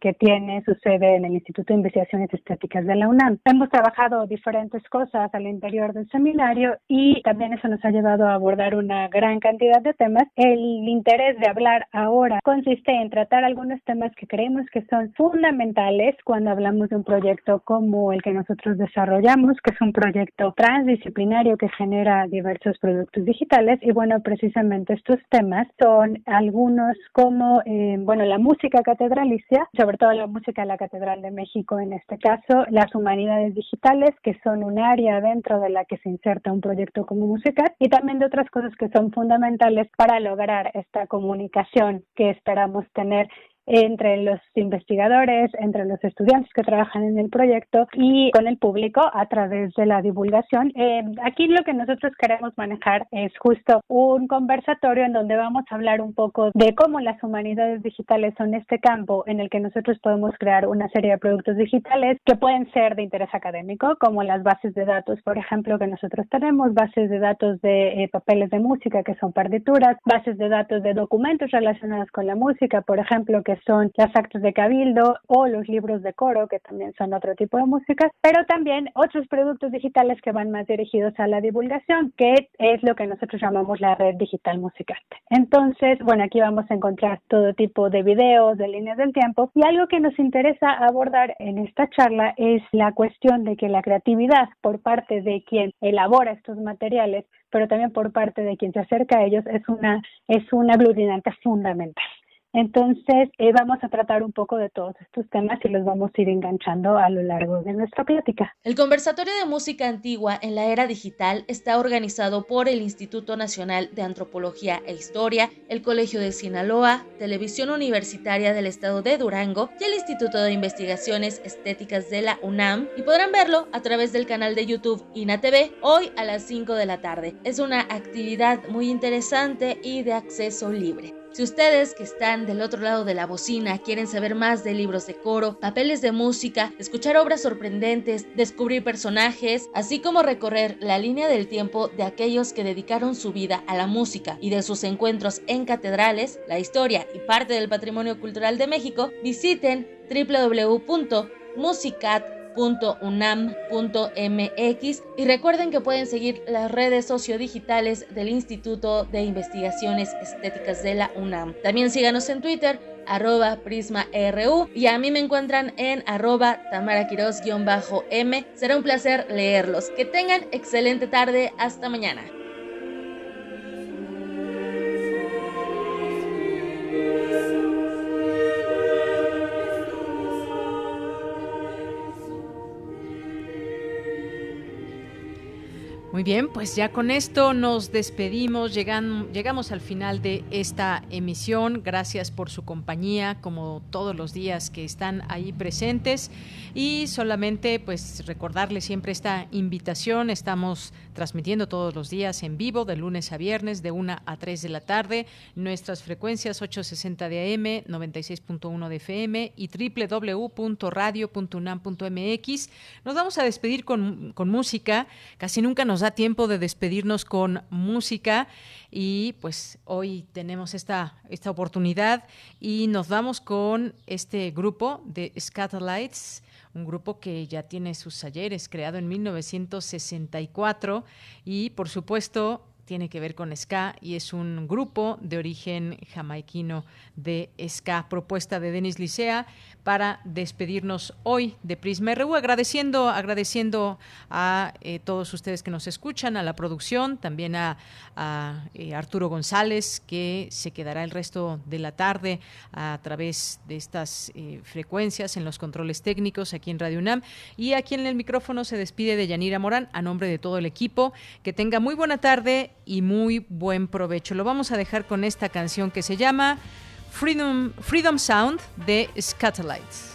que tiene su sede en el Instituto de Investigaciones Estéticas de la UNAM. Hemos trabajado diferentes cosas al interior del seminario y también eso nos ha llevado a abordar una gran cantidad de temas. El interés de hablar ahora consiste en tratar algunos temas que creemos que son fundamentales cuando hablamos de un proyecto como el que nosotros desarrollamos, que es un proyecto transdisciplinario que genera diversos productos digitales y bueno, precisamente estos temas son algunos como, eh, bueno, la música sobre todo la música de la Catedral de México en este caso, las humanidades digitales, que son un área dentro de la que se inserta un proyecto como musical, y también de otras cosas que son fundamentales para lograr esta comunicación que esperamos tener entre los investigadores, entre los estudiantes que trabajan en el proyecto y con el público a través de la divulgación. Eh, aquí lo que nosotros queremos manejar es justo un conversatorio en donde vamos a hablar un poco de cómo las humanidades digitales son este campo en el que nosotros podemos crear una serie de productos digitales que pueden ser de interés académico, como las bases de datos, por ejemplo, que nosotros tenemos, bases de datos de eh, papeles de música que son partituras, bases de datos de documentos relacionados con la música, por ejemplo, que son las actos de cabildo o los libros de coro, que también son otro tipo de música, pero también otros productos digitales que van más dirigidos a la divulgación, que es lo que nosotros llamamos la red digital musical. Entonces, bueno, aquí vamos a encontrar todo tipo de videos, de líneas del tiempo, y algo que nos interesa abordar en esta charla es la cuestión de que la creatividad por parte de quien elabora estos materiales pero también por parte de quien se acerca a ellos es una es una aglutinante fundamental. Entonces, eh, vamos a tratar un poco de todos estos temas y los vamos a ir enganchando a lo largo de nuestra plática. El conversatorio de música antigua en la era digital está organizado por el Instituto Nacional de Antropología e Historia, el Colegio de Sinaloa, Televisión Universitaria del Estado de Durango y el Instituto de Investigaciones Estéticas de la UNAM y podrán verlo a través del canal de YouTube INATV hoy a las 5 de la tarde. Es una actividad muy interesante y de acceso libre. Si ustedes que están del otro lado de la bocina quieren saber más de libros de coro, papeles de música, escuchar obras sorprendentes, descubrir personajes, así como recorrer la línea del tiempo de aquellos que dedicaron su vida a la música y de sus encuentros en catedrales, la historia y parte del patrimonio cultural de México, visiten www.musicat.com unam.mx y recuerden que pueden seguir las redes sociodigitales del Instituto de Investigaciones Estéticas de la UNAM. También síganos en Twitter arroba prisma.ru y a mí me encuentran en arroba tamaraquiros-m. Será un placer leerlos. Que tengan excelente tarde. Hasta mañana. Muy bien, pues ya con esto nos despedimos, llegan, llegamos al final de esta emisión. Gracias por su compañía, como todos los días que están ahí presentes. Y solamente pues recordarles siempre esta invitación. Estamos transmitiendo todos los días en vivo, de lunes a viernes, de 1 a 3 de la tarde. Nuestras frecuencias 860 de AM, 96.1 de FM y www.radio.unam.mx. Nos vamos a despedir con, con música. Casi nunca nos da tiempo de despedirnos con música y pues hoy tenemos esta, esta oportunidad y nos vamos con este grupo de Scatterlights un grupo que ya tiene sus ayeres, creado en 1964 y por supuesto tiene que ver con ska y es un grupo de origen jamaiquino de ska, propuesta de Denis Licea para despedirnos hoy de Prisma RU, agradeciendo, agradeciendo a eh, todos ustedes que nos escuchan, a la producción, también a, eh, Arturo González, que se quedará el resto de la tarde a través de estas eh, frecuencias en los controles técnicos aquí en Radio UNAM. Y aquí en el micrófono se despide de Yanira Morán a nombre de todo el equipo. Que tenga muy buena tarde y muy buen provecho. Lo vamos a dejar con esta canción que se llama Freedom, Freedom Sound de Scatterlights.